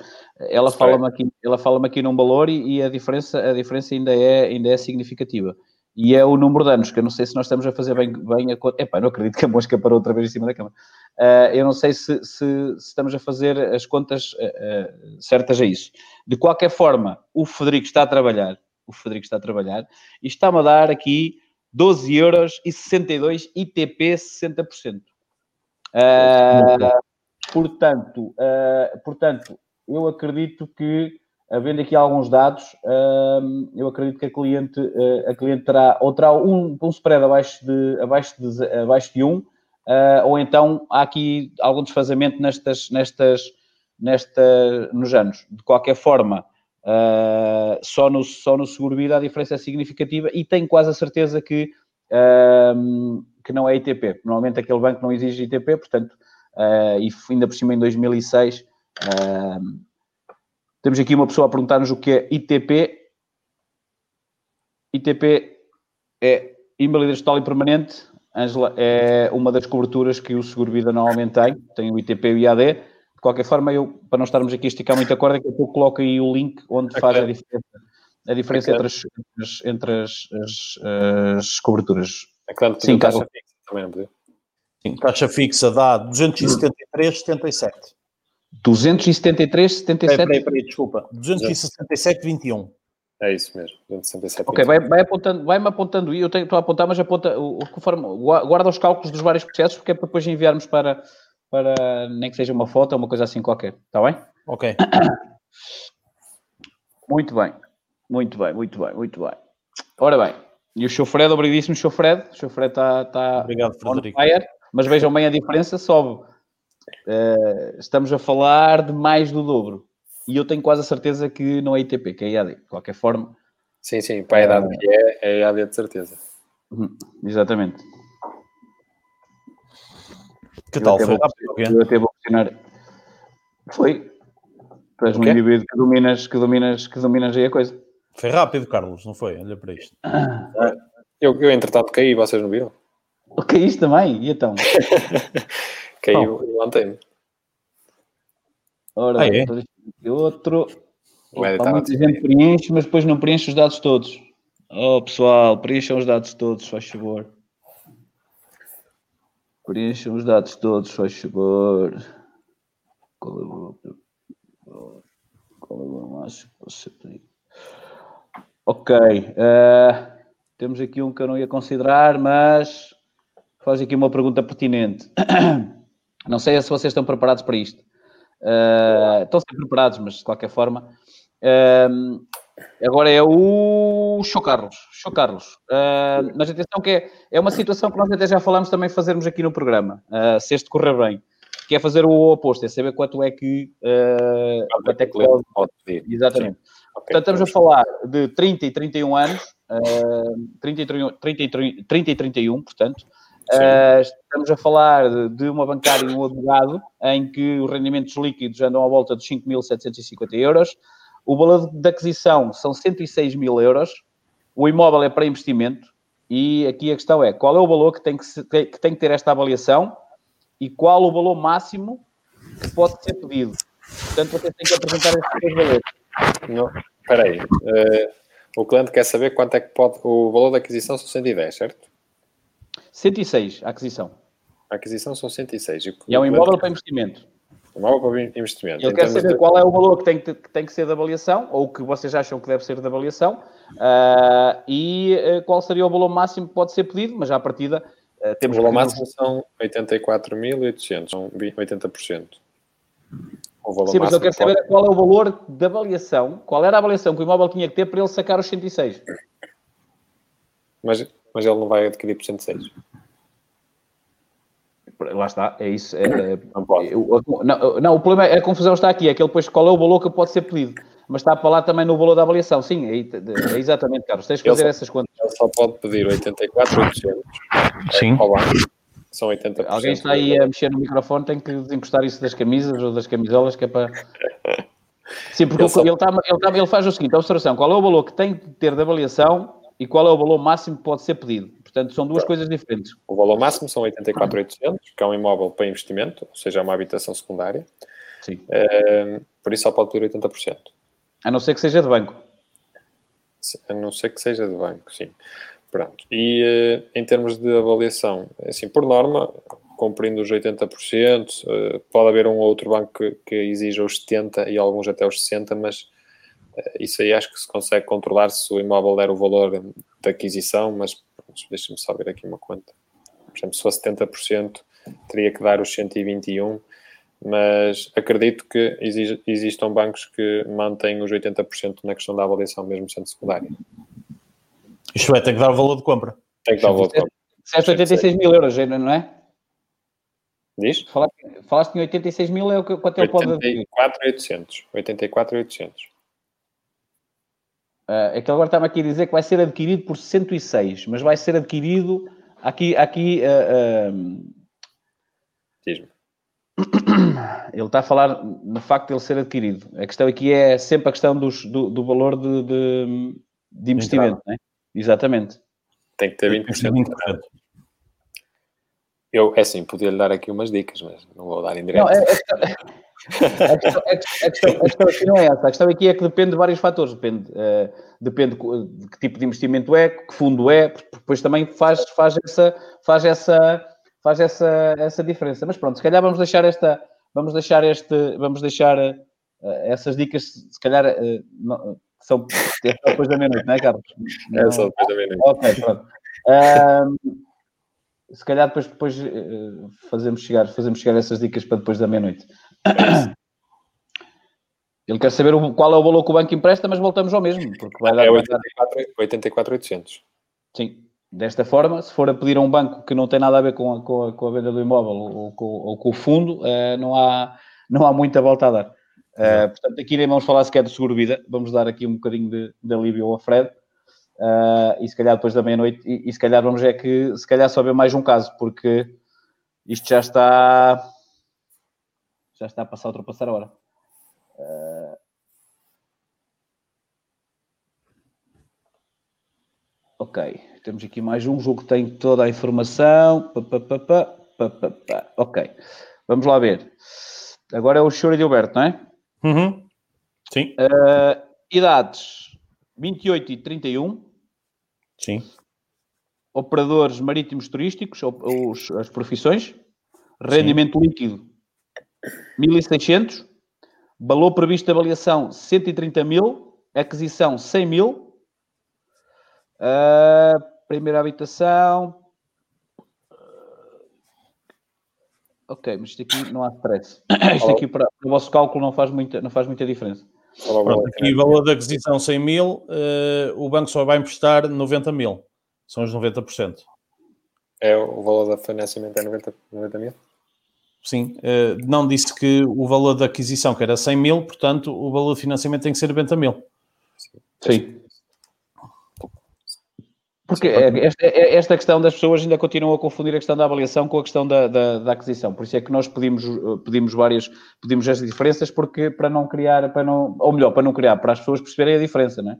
ela fala-me aqui, ela fala aqui num valor e, e, a diferença, a diferença ainda, é, ainda é significativa. E é o número de anos, que eu não sei se nós estamos a fazer bem, bem a conta. Epá, não acredito que a mosca parou outra vez em cima da cama. Uh, eu não sei se, se, se, estamos a fazer as contas uh, uh, certas a isso. De qualquer forma, o Federico está a trabalhar, o Federico está a trabalhar, e está-me a dar aqui 12 euros e 62 ITP 60%. portanto, portanto, eu acredito que havendo aqui alguns dados, eu acredito que a cliente, a cliente terá ou terá um, um spread abaixo de, abaixo de, abaixo de 1, uh, ou então há aqui algum desfazamento nestas, nestas, nesta, nos anos. De qualquer forma, uh, só, no, só no seguro vida a diferença é significativa e tenho quase a certeza que, que não é ITP. Normalmente aquele banco não exige ITP, portanto, e ainda por cima em 2006, temos aqui uma pessoa a perguntar-nos o que é ITP. ITP é invalidez total e permanente Ângela, é uma das coberturas que o Seguro Vida normalmente tem, tem o ITP e o IAD. De qualquer forma, eu, para não estarmos aqui a esticar muita corda, que eu coloco aí o link onde okay. faz a diferença, a diferença okay. entre, as, entre as, as, as coberturas. É claro, Sim, taxa fixa também, não Sim, taxa fixa dá 273,77. 273,77? Peraí, peraí, desculpa. 267,21. É isso mesmo, 267. Ok, vai, vai apontando, vai-me apontando, eu tenho, estou a apontar, mas aponta, o, conforme, guarda os cálculos dos vários processos, porque é para depois enviarmos para, para, nem que seja uma foto ou uma coisa assim qualquer, está bem? Ok. Muito bem, muito bem, muito bem, muito bem. Ora bem, e o Sr. Fred, obrigadíssimo, Sr. Fred, o Sr. Fred está, está Obrigado, Frederico. Fire, mas vejam bem a diferença, sobe. Uh, estamos a falar de mais do dobro. e eu tenho quase a certeza que não é ITP, que é IAD. De qualquer forma. Sim, sim, para a idade que é, é IAD de certeza. Uhum, exatamente. Que tal? Eu Foi até rápido, vou, eu até vou questionar. Foi. Tu és um indivíduo que dominas, que dominas, que dominas aí a coisa. Foi rápido, Carlos, não foi? Olha para isto. Eu, eu entretanto, caí, vocês não viram? Isto também? E então? Caí e levantei-me. Ora, Ah, é? outro. O Ed Epá, estava muita a gente preenche, mas depois não preenche os dados todos. Oh, pessoal, preencham os dados todos, faz favor. Preencham os dados todos, faz favor. Qual é o qual é o máximo que ser pedido? Ok. eh, temos aqui um que eu não ia considerar, mas faz aqui uma pergunta pertinente. Não sei se vocês estão preparados para isto. Eh, estão sempre preparados, mas de qualquer forma. Ehm, agora é o Show Carlos. Show Carlos. Eh, mas atenção que é, é uma situação que nós até já falámos também fazermos aqui no programa, eh, se este correr bem, que é fazer o oposto, é saber quanto é que, eh, quanto é que pode- Pode pedir. Exatamente. Ok, Portanto, estamos a falar de 30 e 31 anos, 30, 31 30 e 30 30 e 31, portanto. Eh, estamos a falar de, de uma bancária e um advogado, em que os rendimentos líquidos andam à volta de 5.750 euros. O valor de aquisição são 106 mil euros. O imóvel é para investimento. E aqui a questão é, qual é o valor que tem que, se- que tem que ter esta avaliação e qual o valor máximo que pode ser pedido. Portanto, vocês têm que apresentar estes três valores. Não, espera aí. Eh, o cliente quer saber quanto é que pode... O valor da aquisição são 110, certo? 106 a aquisição. A aquisição são 106. o- E é um o imóvel para investimento. imóvel para investimento. Ele Em quer termos saber de- qual é o valor que tem que, que tem que ser de avaliação, ou que vocês acham que deve ser de avaliação, ah, e ah, qual seria o valor máximo que pode ser pedido, mas à partida O temos valor que- máximo são 84.800, são 20 80%. O valor Sim, mas eu quero saber qual é o valor de avaliação, qual era a avaliação que o imóvel tinha que ter para ele sacar os 106. Mas, mas ele não vai adquirir por 106. Lá está, é isso. é- é- Não pode. eu- não, não, o problema é a confusão está aqui, é que ele depois qual é o valor que pode ser pedido. Mas está para lá também no valor da avaliação. Sim, é, é exatamente, Carlos. Tens que Ele fazer só- essas contas. Ele só pode pedir 84.800 Sim. ao banco. São 80%. Alguém está aí a mexer no microfone, tem que desencostar isso das camisas ou das camisolas, que é para. Sim, porque Ele só- ele, está, ele, está- ele faz o seguinte: a observação, qual é o valor que tem que ter de avaliação e qual é o valor máximo que pode ser pedido. Portanto, são duas coisas diferentes. O valor máximo são 84.800, que é um imóvel para investimento, ou seja, é uma habitação secundária. Sim. Eh, por isso só pode pedir 80%. A não ser que seja de banco. A não ser que seja de banco, sim. Pronto. E eh, em termos de avaliação, assim, por norma, cumprindo os 80%, eh, pode haver um ou outro banco que, que exija os 70% e alguns até os 60%, mas isso aí acho que se consegue controlar se o imóvel der o valor da aquisição, mas pronto, deixa-me só ver aqui uma conta. Por exemplo, se fosse 70%, teria que dar os 121%, mas acredito que exi- existam bancos que mantêm os 80% na questão da avaliação, mesmo sendo secundária. Isto é, tem que dar o valor de compra. Tem que dar o valor de compra. Disseste 86 mil euros, não é? Diz? Falaste, falaste em 86 mil, é o que, quanto ele pode adquirir. 84,800. 84,800. Ah, é que agora está-me aqui a dizer que vai ser adquirido por 106, mas vai ser adquirido aqui. aqui ah, Diz-me. ele está a falar no facto de ele ser adquirido. A questão aqui é sempre a questão dos- do, do valor de, de- de investimento, não é? Exatamente. Tem que ter 20%. Eu, é assim, podia-lhe dar aqui umas dicas, mas não vou dar em direto. Não, é- a, questão, a, questão, a, questão, a questão aqui não é essa. A questão aqui é que depende de vários fatores. Depende, eh, depende de que tipo de investimento é, que fundo é, porque depois também faz, faz, essa, faz, essa, faz essa, essa diferença. Mas pronto, se calhar vamos deixar esta, vamos deixar este, vamos deixar eh, essas dicas, se calhar eh, não- são é só depois da meia-noite, não é, Carlos? É só depois da meia-noite. Ok, pronto. Ahm, se calhar depois, depois fazemos, chegar, fazemos chegar essas dicas para depois da meia-noite. Ele quer saber qual é o valor que o banco empresta, mas voltamos ao mesmo, porque vai dar. É vai dar- 84 84,800. Sim. Desta forma, se for a pedir a um banco que não tem nada a ver com a, com a, com a venda do imóvel ou com, ou com o fundo, eh, não, há, não há muita volta a dar. Uh, portanto, aqui nem vamos falar sequer de seguro-vida, vamos dar aqui um bocadinho de, de alívio ao Fred. Uh, e se calhar depois da meia-noite, e, e, se calhar vamos ver que se calhar só ver mais um caso, porque isto já está já está a passar a ultrapassar a hora. Uh, ok, temos aqui mais um jogo que tem toda a informação. Pá, pá, pá, ok, vamos lá ver. Agora é o Choro de Alberto, não é? Uhum. Sim. Uh, idades 28 e 31. Sim. Operadores marítimos turísticos, os, as profissões. Rendimento Sim. líquido 1600. Valor previsto de avaliação 130 mil. Aquisição 100 mil. Uh, primeira habitação Ok, mas isto aqui não há stress. Isto aqui para o vosso cálculo não faz muita, não faz muita diferença. Pronto, aqui o valor da aquisição 100 mil, uh, o banco só vai emprestar 90 mil. São os 90%. É, o valor da financiamento é 90, 90 mil? Sim, uh, não disse que o valor da aquisição que era 100 mil, portanto o valor de financiamento tem que ser 90 mil. Sim. Porque é, esta, é, esta questão das pessoas ainda continuam a confundir a questão da avaliação com a questão da, da, da, aquisição. Por isso é que nós pedimos, pedimos várias, pedimos as diferenças porque para não criar, para não, ou melhor, para não criar, para as pessoas perceberem a diferença, não é?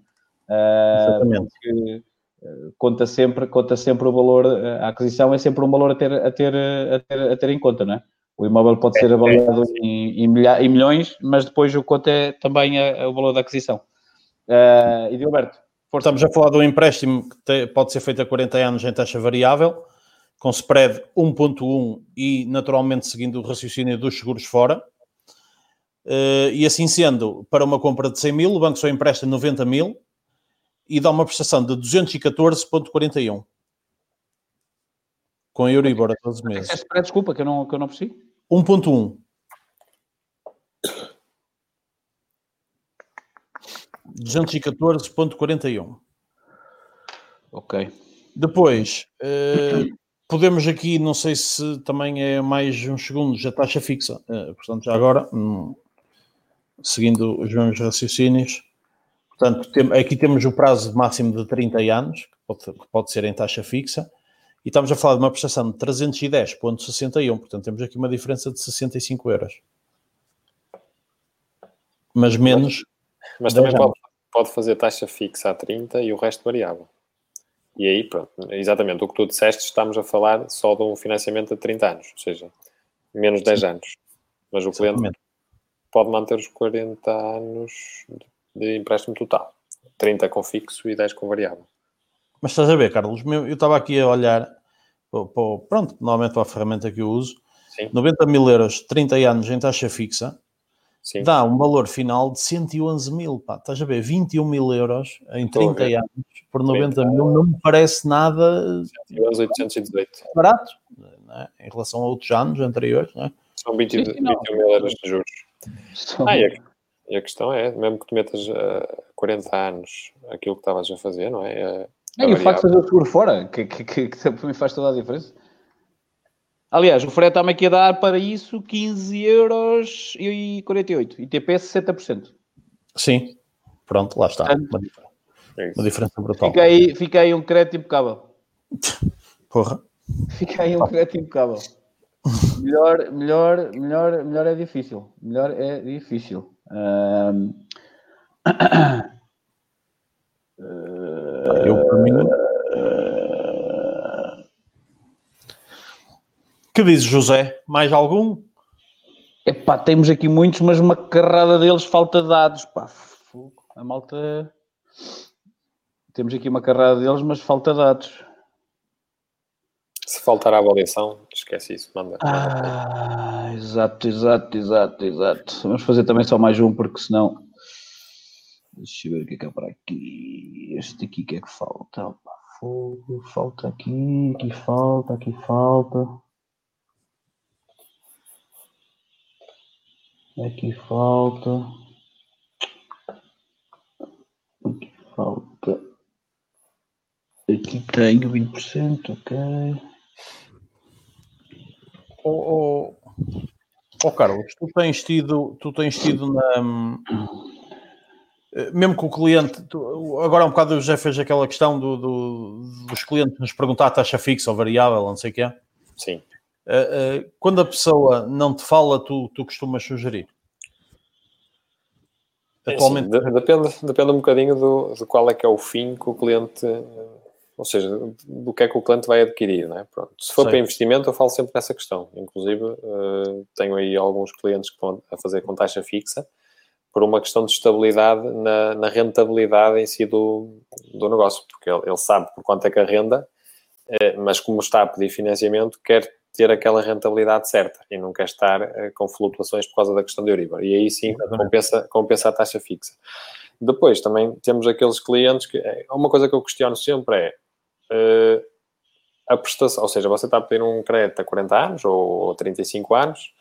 Uh, Exatamente. Porque, uh, conta sempre, conta sempre o valor, a aquisição é sempre um valor a ter, a ter, a ter, a ter em conta, não é? O imóvel pode ser é, avaliado é, em, em, milha, em, milhões, mas depois o conta é também a, a, o valor da aquisição. Uh, e Gilberto? Estamos a falar de um empréstimo que te, pode ser feito a 40 anos em taxa variável, com spread 1.1 e naturalmente seguindo o raciocínio dos seguros fora. Uh, e assim sendo, para uma compra de 100 mil, o banco só empresta 90 mil e dá uma prestação de 214,41 com a Euribor a 12 meses. É, desculpa, que eu não, que eu não percebi. 1.1. 214.41. Ok. Depois, uh, podemos aqui, não sei se também é mais uns segundos, a taxa fixa. Uh, portanto, já agora, um, seguindo os mesmos raciocínios, portanto, tem, aqui temos o prazo máximo de 30 anos, que pode, que pode ser em taxa fixa, e estamos a falar de uma prestação de 310,61, portanto, temos aqui uma diferença de 65 euros. Mas menos mas também pode, pode, fazer taxa fixa a 30 e o resto variável. E aí, pronto, exatamente o que tu disseste, estamos a falar só de um financiamento a 30 anos, ou seja, menos 10 Sim. anos. Mas o Exatamente. cliente pode manter os 40 anos de empréstimo total. 30 com fixo e 10 com variável. Mas estás a ver, Carlos, eu estava aqui a olhar, pronto, normalmente para a ferramenta que eu uso, Sim. 90 mil euros, 30 anos em taxa fixa, Sim. dá um valor final de 111 mil. Pá, estás a ver? 21 mil euros em 30 anos por 90 mil não me parece nada 818. barato é? em relação a outros anos anteriores. Não é? São 20, 21 mil euros de juros. Ah, e, a, e, a, questão é, mesmo que tu metas uh, 40 anos aquilo que estavas a fazer, não é? Uh, é, e o facto de fazer o seguro fora, que, que, que, que também faz toda a diferença. Aliás, o frete está-me aqui a dar para isso 15 euros e 48. E TPS 60%. Sim, pronto, lá está. Uma, diferença, é uma diferença brutal. Fica aí, fica aí um crédito impecável. Porra. Fica aí um crédito impecável. melhor, melhor, melhor, melhor é difícil. Melhor é difícil. Um... Eu, para mim, Que diz José? Mais algum? Epá, temos aqui muitos, mas uma carrada deles falta dados. Pá, a malta. Temos aqui uma carrada deles, mas falta dados. Se faltar a avaliação, esquece isso, manda. Ah, exato, exato, exato, exato. Vamos fazer também só mais um, porque senão. Deixa eu ver o que é que é para aqui. Este aqui que é que falta? Fogo, falta aqui, aqui falta, aqui falta. Aqui falta. Aqui falta. Aqui tenho 20%, ok. Oh, oh. Oh, Carlos, tu tens tido, tu tens tido na. Mesmo que o cliente. Tu, agora, um bocado, já fez aquela questão do, do, dos clientes nos perguntar a taxa fixa ou variável, não sei o que é. Sim. Uh, uh, quando a pessoa não te fala, tu, tu costumas sugerir? É, Atualmente. Sim, depende, depende um bocadinho do, de qual é que é o fim que o cliente ou seja, do que é que o cliente vai adquirir, não é? Pronto. Se for Sei. para investimento, eu falo sempre nessa questão. Inclusive, uh, tenho aí alguns clientes que estão a fazer com taxa fixa por uma questão de estabilidade na, na rentabilidade em si do, do negócio, porque ele, ele, sabe por quanto é que a renda, uh, mas como está a pedir financiamento, quer ter aquela rentabilidade certa e não quer estar uh, com flutuações por causa da questão de Euribor. E aí sim compensa, compensa a taxa fixa. Depois também temos aqueles clientes que. Uma coisa que eu questiono sempre é uh, a prestação, ou seja, você está a pedir um crédito a 40 anos ou 35 anos,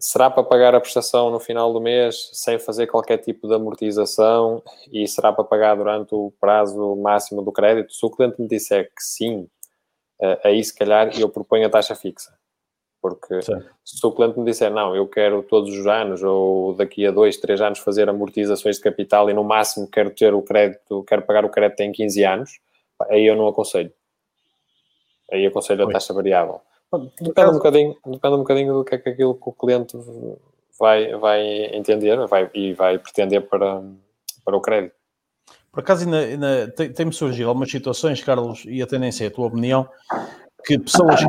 será para pagar a prestação no final do mês sem fazer qualquer tipo de amortização e será para pagar durante o prazo máximo do crédito? Se o cliente me disser que sim, uh, aí se calhar eu proponho a taxa fixa. Porque sim. se o cliente me disser, não, eu quero todos os anos ou daqui a dois, três anos fazer amortizações de capital e no máximo quero ter o crédito, quero pagar o crédito em 15 anos, aí eu não aconselho. Aí aconselho a taxa variável. Depende um, bocadinho, depende um bocadinho do que é que aquilo que o cliente vai, vai entender vai, e vai pretender para, para o crédito. Por acaso, ainda, tem-me surgido algumas situações, Carlos, e a tendência é a tua opinião, que pessoas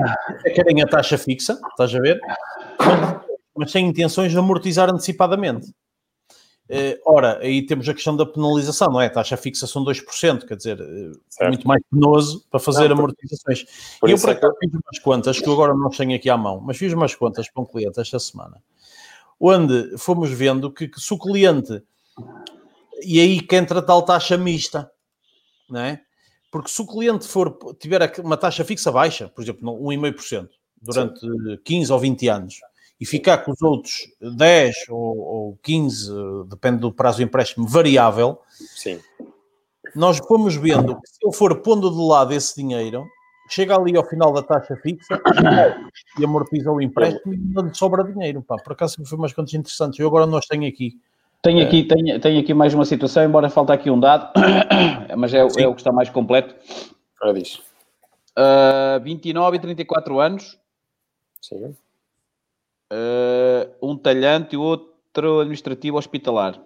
querem a taxa fixa, estás a ver? Mas têm intenções de amortizar antecipadamente. Eh, ora, aí temos a questão da penalização, não é? A taxa fixa são 2%, quer dizer, eh, é muito mais penoso para fazer não, amortizações. Por e eu, por é acaso, fiz umas contas, que eu agora não tenho aqui à mão, mas fiz umas contas para um cliente esta semana, onde fomos vendo que, que se o cliente, e aí que entra tal taxa mista, não é? Porque se o cliente for, tiver uma taxa fixa baixa, por exemplo, 1,5%, durante Sim. 15 ou 20 anos, e ficar com os outros 10 ou, ou 15, depende do prazo do empréstimo, variável, Sim. nós fomos vendo que se eu for pondo de lado esse dinheiro, chega ali ao final da taxa fixa e amortiza o empréstimo e não lhe sobra dinheiro. Pá, por acaso foi umas contas interessantes. Eu agora nós tenho aqui. Tenho aqui, tenho, tenho aqui mais uma situação, embora falta aqui um dado, mas é, é, o que está mais completo. Ora diz. Uh, 29 e 34 anos. Sim uh, um talhante e outro administrativo hospitalar.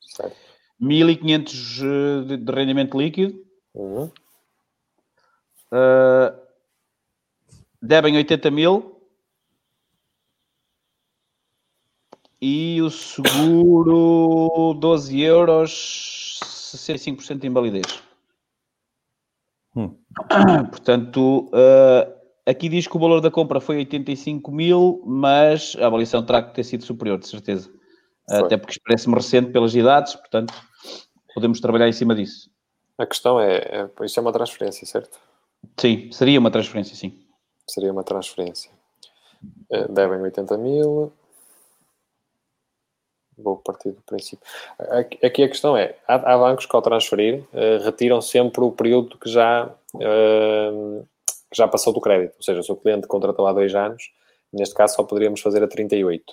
Certo. 1500 eh, de, de rendimento líquido. Uhum. Uh, devem 80 mil. E o seguro 12 euros, 65% de invalidez. Hum. Portanto, uh, Aqui diz que o valor da compra foi 85 mil, mas a avaliação terá que ter sido superior, de certeza. Foi. Até porque parece-me recente pelas idades, portanto, podemos trabalhar em cima disso. A questão é, é isso é uma transferência, certo? Sim, seria uma transferência, sim. Seria uma transferência. Eh, devem 80 mil. Vou partir do princípio. Aqui a questão é: há, bancos que ao transferir uh, retiram sempre o período que já que já passou do crédito, ou seja, se o cliente contratou há dois anos, neste caso só poderíamos fazer a 38.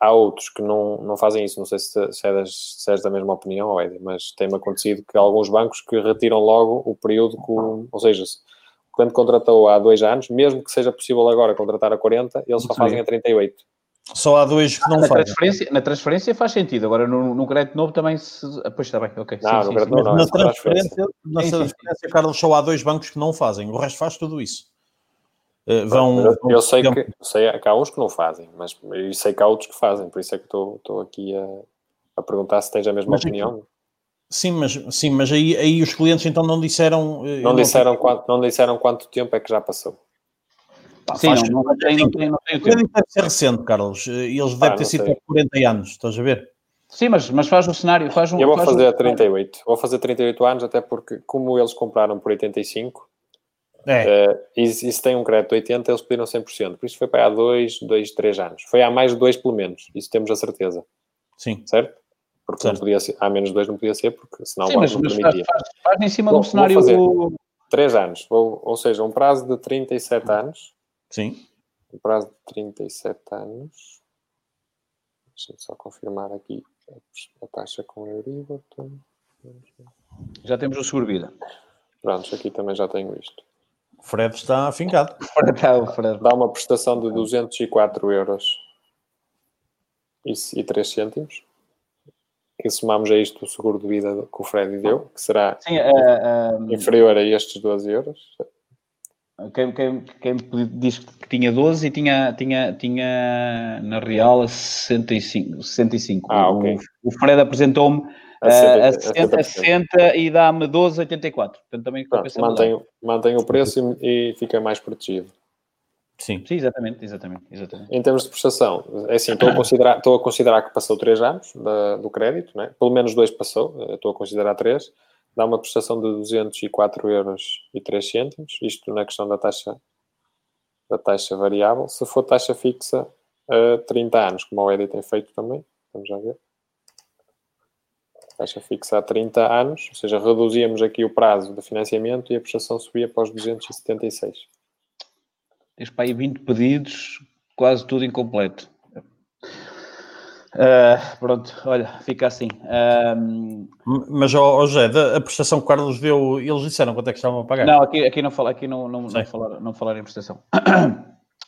Há outros que não, não fazem isso, não sei se, se, é das, se és da mesma opinião, Ed, mas tem-me acontecido que alguns bancos que retiram logo o período, com, ou seja, se o cliente contratou há dois anos, mesmo que seja possível agora contratar a 40, eles só fazem a 38. Só há dois que não na fazem. Transferência, na transferência faz sentido, agora no, no crédito novo também se... Ah, pois está bem, ok. Não, sim, no sim, crédito sim. Não, na transferência, na transferência, Carlos, só há dois bancos que não fazem, o resto faz tudo isso. Uh, vão, eu, eu sei que sei que há uns que não fazem, mas eu sei que há outros que fazem, por isso é que estou, estou aqui a, a perguntar se tens a mesma mas opinião. Aqui, sim, mas, sim, mas aí, aí os clientes então não disseram. Eh, não, disseram não, quanto, não disseram quanto tempo é que já passou. Pá, Sim, não, não, tem, não, tem, não tem o tempo. deve ser recente, Carlos. Eles devem ter sido por 40 anos, estás a ver? Sim, mas, mas faz o cenário. Faz um, Eu vou faz fazer um... 38. Vou fazer 38 anos, até porque, como eles compraram por 85, é. Uh, e, e, se tem um crédito de 80, eles pediram 100%. Por isso foi para há 2, 2, 3 anos. Foi há mais de 2, pelo menos. Isso temos a certeza. Sim. Certo? Porque certo. não podia ser, há menos de 2 não podia ser, porque senão Sim, o banco não permitia. Faz, faz, em cima de um cenário... Vou fazer 3 anos. Vou, ou seja, um prazo de 37 anos. Sim um prazo de 37 anos. Deixa-me só confirmar aqui a taxa com Euribor. Já temos o seguro-vida. Pronto, aqui também já tenho isto. O Fred está afincado. Dá uma prestação de 204 euros e, e 3 cêntimos. E somamos a isto o seguro de vida que o Fred deu, que será Sim, uh, uh, inferior a estes 12 euros. Quem, quem, quem diz que tinha 12 e tinha, tinha, tinha na real 65. 65. Ah, okay. o, o Fred apresentou-me a, uh, a 60, a 60 e dá-me 12,84. Portanto, também Pronto, mantém, mantém o preço e, e fica mais protegido. Sim. Sim, exatamente, exatamente, exatamente. Em termos de prestação, é assim, estou a considerar, estou a considerar que passou 3 anos da, do crédito, né? pelo menos 2 passou, eh, estou a considerar 3, dá uma prestação de 204 euros e 3 cêntimos, isto na questão da taxa, da taxa variável. Se for taxa fixa, a 30 anos, como o Edi tem feito também, vamos já ver. Taxa fixa a 30 anos, ou seja, reduzíamos aqui o prazo de financiamento e a prestação subia para os 276. Tens para aí 20 pedidos, quase tudo incompleto. Uh, pronto, olha, fica assim. Um... Mas, oh, José, a prestação que o Carlos deu, eles disseram quanto é que estavam a pagar? Não, aqui, aqui não fala, aqui não, não, não, falar, não falar em prestação.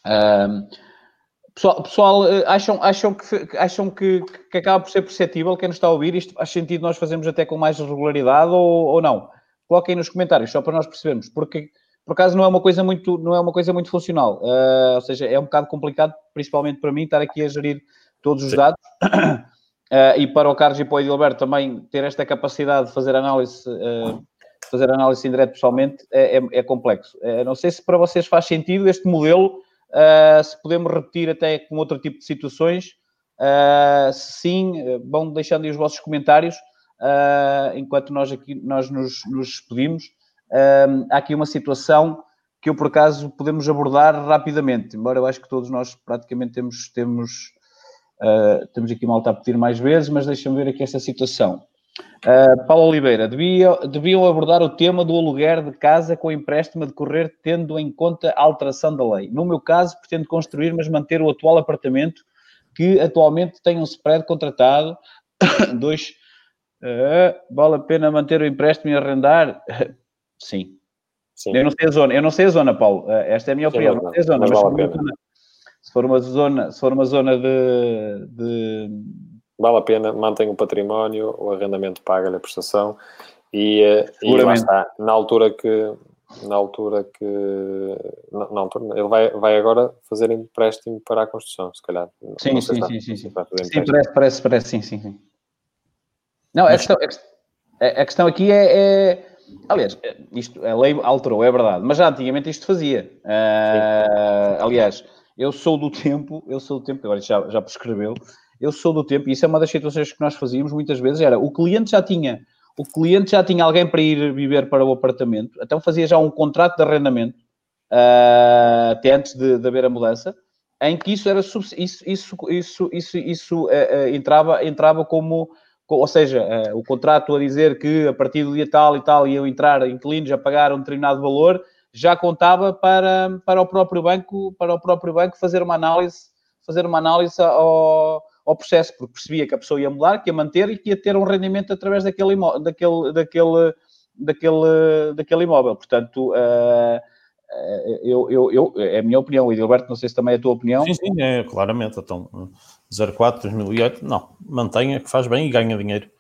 Um, pessoal, pessoal acham, acham, que, acham que, que acaba por ser perceptível quem nos está a ouvir? Isto faz sentido nós fazermos até com mais regularidade ou, ou não? Coloquem nos comentários, só para nós percebermos, porque por acaso não é uma coisa muito, não é uma coisa muito funcional. Uh, ou seja, é um bocado complicado, principalmente para mim, estar aqui a gerir todos os Sim. dados. Uh, e para o Carlos e para o Edilberto também ter esta capacidade de fazer análise, uh, fazer análise em direto pessoalmente é, é, é complexo. não sei se para vocês faz sentido este modelo, se podemos repetir até com outro tipo de situações. se sim, vão deixando aí os vossos comentários enquanto nós aqui nós nos, nos despedimos há aqui uma situação que eu, por acaso, podemos abordar rapidamente, embora eu acho que todos nós praticamente temos, temos, uh, temos aqui malta a pedir mais vezes, mas deixa-me ver aqui esta situação. Uh, Paulo Oliveira, devia, deviam abordar o tema do aluguer de casa com empréstimo a decorrer, tendo em conta a alteração da lei. No meu caso, pretendo construir, mas manter o atual apartamento que atualmente tem um spread contratado. Dois, uh, vale a pena manter o empréstimo e arrendar? Sim. Sim. Eu não sei a zona, eu não sei a zona, Paulo. Esta é a minha opinião. Não sei a zona, mas, vale se, for uma zona, se for uma zona de, de... Vale a pena, mantém o património, o arrendamento paga-lhe a prestação e, eh, e lá está. Na altura que na altura que na, na altura, ele vai, vai agora fazer empréstimo para a construção, se calhar. Sim, sim, sim, sim, sim. Sim, parece, parece, parece, sim, sim, sim. Não, Mas... a, questão, a, a questão aqui é, é Aliás, isto, a lei alterou, é verdade, mas já antigamente isto fazia. Uh, aliás, eu sou do tempo, eu sou do tempo, agora já, já prescreveu, eu sou do tempo, e isso é uma das situações que nós fazíamos muitas vezes, era o cliente já tinha, o cliente já tinha alguém para ir viver para o apartamento, então fazia já um contrato de arrendamento, uh, até antes de, de, haver a mudança, em que isso era isso, isso, isso, isso, isso uh, entrava, entrava como ou seja, uh, o contrato a dizer que a partir do dia tal e tal iam entrar inquilinos a pagar um determinado valor, já contava para, para o próprio banco, para o próprio banco fazer uma análise, fazer uma análise ao, ao processo, porque percebia que a pessoa ia mudar, que ia manter e que ia ter um rendimento através daquele, daquele, daquele, daquele, daquele imóvel. Portanto, uh, eu, eu, eu, é a minha opinião, e Gilberto, não sei se também é a tua opinião. Sim, sim, é claramente. Então, 04, 2008, não, mantenha que faz bem e ganha dinheiro.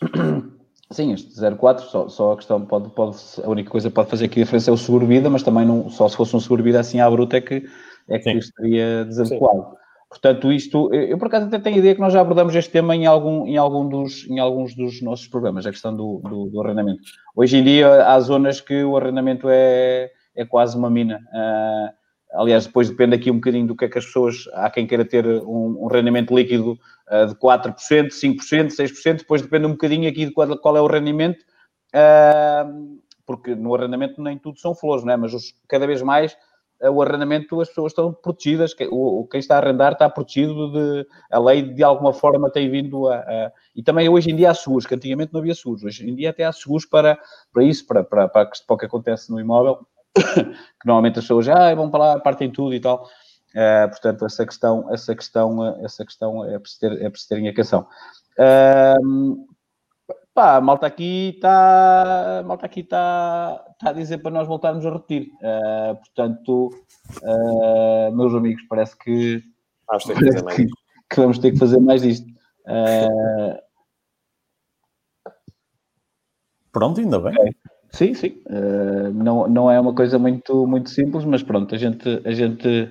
Sim, este 04, só, só a questão pode, pode, a única coisa que pode fazer aqui a diferença é o seguro-vida, mas também não, só se fosse um seguro-vida assim à bruta é que, é que estaria desadequado. Sim. Portanto, isto, eu por acaso até tenho a ideia que nós já abordamos este tema em, algum, em, algum dos, em alguns dos nossos programas, a questão do, do, do arrendamento. Hoje em dia há zonas que o arrendamento é, é quase uma mina. Uh, aliás, depois depende aqui um bocadinho do que é que as pessoas, há quem queira ter um, um rendimento líquido uh, de 4%, 5%, 6%, depois depende um bocadinho aqui de qual, qual é o rendimento, uh, porque no arrendamento nem tudo são flores, não é? Mas os, cada vez mais o arrendamento as pessoas estão protegidas, o, quem está a arrendar está protegido de, a lei de alguma forma tem vindo a, a, e também hoje em dia há seguros, que antigamente não havia seguros, hoje em dia até há seguros para, para isso, para, para, para, para o que acontece no imóvel, que normalmente as pessoas ah, vão para lá, partem tudo e tal. Uh, portanto, essa questão, essa questão, essa questão é preciso ter, é preciso ter em atenção. Uh, pá, a malta aqui está, malta aqui está, está a dizer para nós voltarmos a repetir. Uh, portanto, uh, meus amigos, parece que, vamos ter que, fazer mais. Que, que, vamos ter que fazer mais disto. Uh, Pronto, ainda bem. Okay. Sim, sim. não, não é uma coisa muito, muito simples, mas pronto, a gente, a gente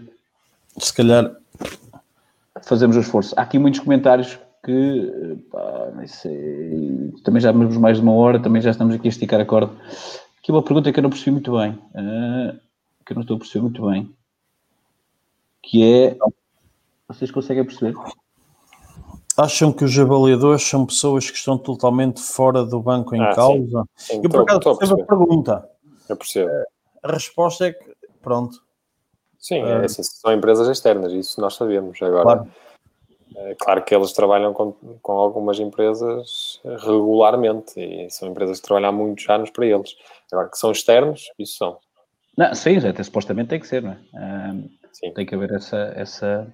se calhar fazemos o esforço. Há aqui muitos comentários que pá, sei, também já vamos mais de uma hora, também já estamos aqui a esticar a corda. Aqui uma pergunta que eu não percebi muito bem, uh, que eu não estou a perceber muito bem, que é vocês conseguem perceber? Acham que os avaliadores são pessoas que estão totalmente fora do banco em ah, causa? Sim. Sim, eu por acaso percebo a pergunta. Eu percebo. A resposta é que, pronto. Sim, é, assim, são empresas externas, isso nós sabemos. Agora, claro. É claro que eles trabalham com, com algumas empresas regularmente e são empresas que trabalham há muitos anos para eles. Agora, que são externos, isso são. Não, sim, até supostamente tem que ser, não é? Um, tem que haver essa. essa...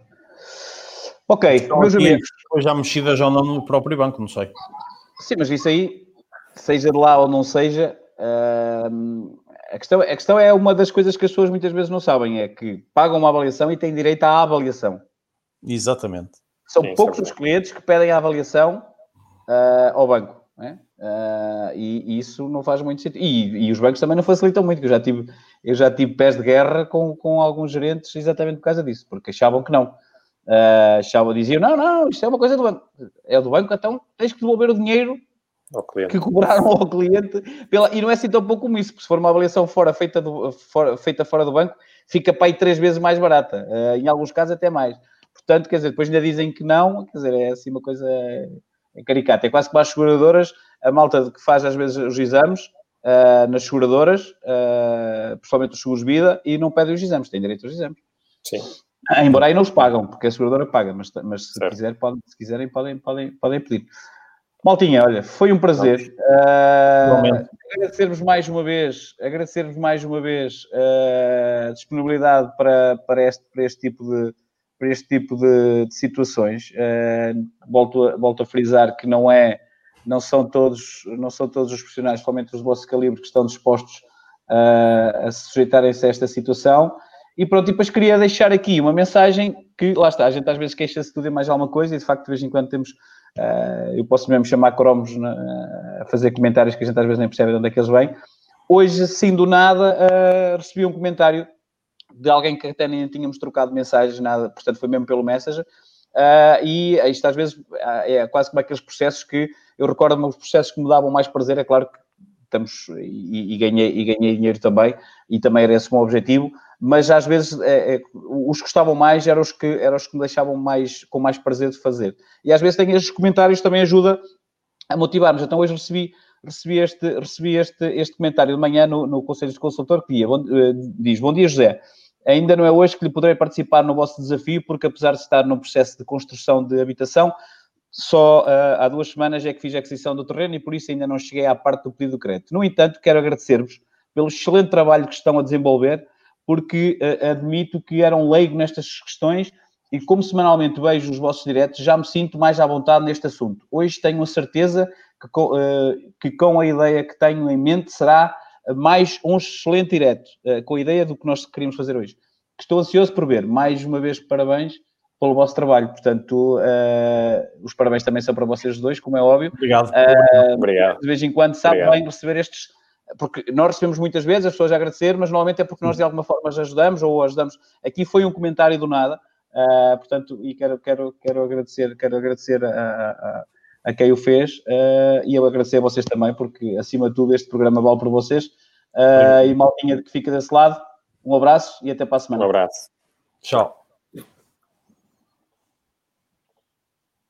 Ok, então, meus amigos. Depois já mexidas ou não no próprio banco, não sei. Sim, mas isso aí, seja de lá ou não seja, um, a, questão, a questão é uma das coisas que as pessoas muitas vezes não sabem: é que pagam uma avaliação e têm direito à avaliação. Exatamente. São Sim, poucos os clientes que pedem a avaliação uh, ao banco. Né? Uh, e, e, isso não faz muito sentido. E, e, os bancos também não facilitam muito, eu já tive, eu já tive pés de guerra com, com alguns gerentes exatamente por causa disso, porque achavam que não. Uh, achavam, diziam, não, não, isto é uma coisa do banco. É do banco, então tens que devolver o dinheiro que cobraram ao cliente. Pela... E não é assim tão pouco como isso, porque se for uma avaliação fora feita, do, fora, feita fora do banco, fica para aí três vezes mais barata. Uh, em alguns casos até mais. Portanto, quer dizer, depois ainda dizem que não, quer dizer, é assim uma coisa é caricata. É quase como as seguradoras, a malta que faz às vezes os exames uh, nas seguradoras, uh, principalmente os seguros vida, e não pedem os exames, têm direito aos exames. Sim. Ah, embora aí não os pagam, porque a seguradora paga, mas, mas se, quiser, podem, se quiserem podem, podem, podem pedir. Maltinha, olha, foi um prazer. Uh, agradecer-vos mais uma vez, agradecer-vos mais uma vez a disponibilidade para, para, este, para este tipo de, para este tipo de, de situações. Uh, volto, a, volto a frisar que não é, não são todos, não são todos os profissionais, principalmente os do vosso calibre, que estão dispostos uh, a sujeitarem-se a esta situação. E pronto, e depois queria deixar aqui uma mensagem que, lá está, a gente às vezes queixa-se tudo e mais alguma coisa, e de facto de vez em quando temos, uh, eu posso mesmo chamar cromos na, a fazer comentários que a gente às vezes nem percebe de onde é que eles vêm. Hoje, assim do nada, uh, recebi um comentário de alguém que até nem tínhamos trocado mensagens, nada, portanto foi mesmo pelo Messenger. Uh, e isto às vezes é quase como aqueles processos que eu recordo-me os processos que me davam mais prazer, é claro que estamos e, e, ganhei, e ganhei dinheiro também, e também era esse o meu objetivo, mas às vezes é, é, os que gostavam mais eram os que, eram os que me deixavam mais, com mais prazer de fazer. E às vezes tem estes comentários também ajuda a motivar-nos. Então hoje recebi, recebi, este, recebi este, este comentário de manhã no, no Conselho de Consultor que dia, bom, eh, diz, bom dia José, Ainda não é hoje que lhe poderei participar no vosso desafio, porque apesar de estar num processo de construção de habitação, só uh, há duas semanas é que fiz a aquisição do terreno e por isso ainda não cheguei à parte do pedido de crédito. No entanto, quero agradecer-vos pelo excelente trabalho que estão a desenvolver, porque uh, admito que eram leigo nestas questões e como semanalmente vejo os vossos diretos, já me sinto mais à vontade neste assunto. Hoje tenho a certeza que com, uh, que com a ideia que tenho em mente será mais um excelente direto, com a ideia do que nós queríamos fazer hoje. Estou ansioso por ver. Mais uma vez, parabéns pelo vosso trabalho. Portanto, uh, os parabéns também são para vocês dois, como é óbvio. Obrigado. Uh, Obrigado. De vez em quando sabe Obrigado. bem receber estes. Porque nós recebemos muitas vezes as pessoas a agradecer, mas normalmente é porque nós de alguma forma as ajudamos ou ajudamos. Aqui foi um comentário do nada, uh, portanto, e quero, quero, quero agradecer, quero agradecer a, a, a quem o fez uh, e eu agradecer a vocês também, porque acima de tudo este programa vale por vocês. Uh, e maltinha que fica desse lado, um abraço e até para a semana. Um abraço. Tchau.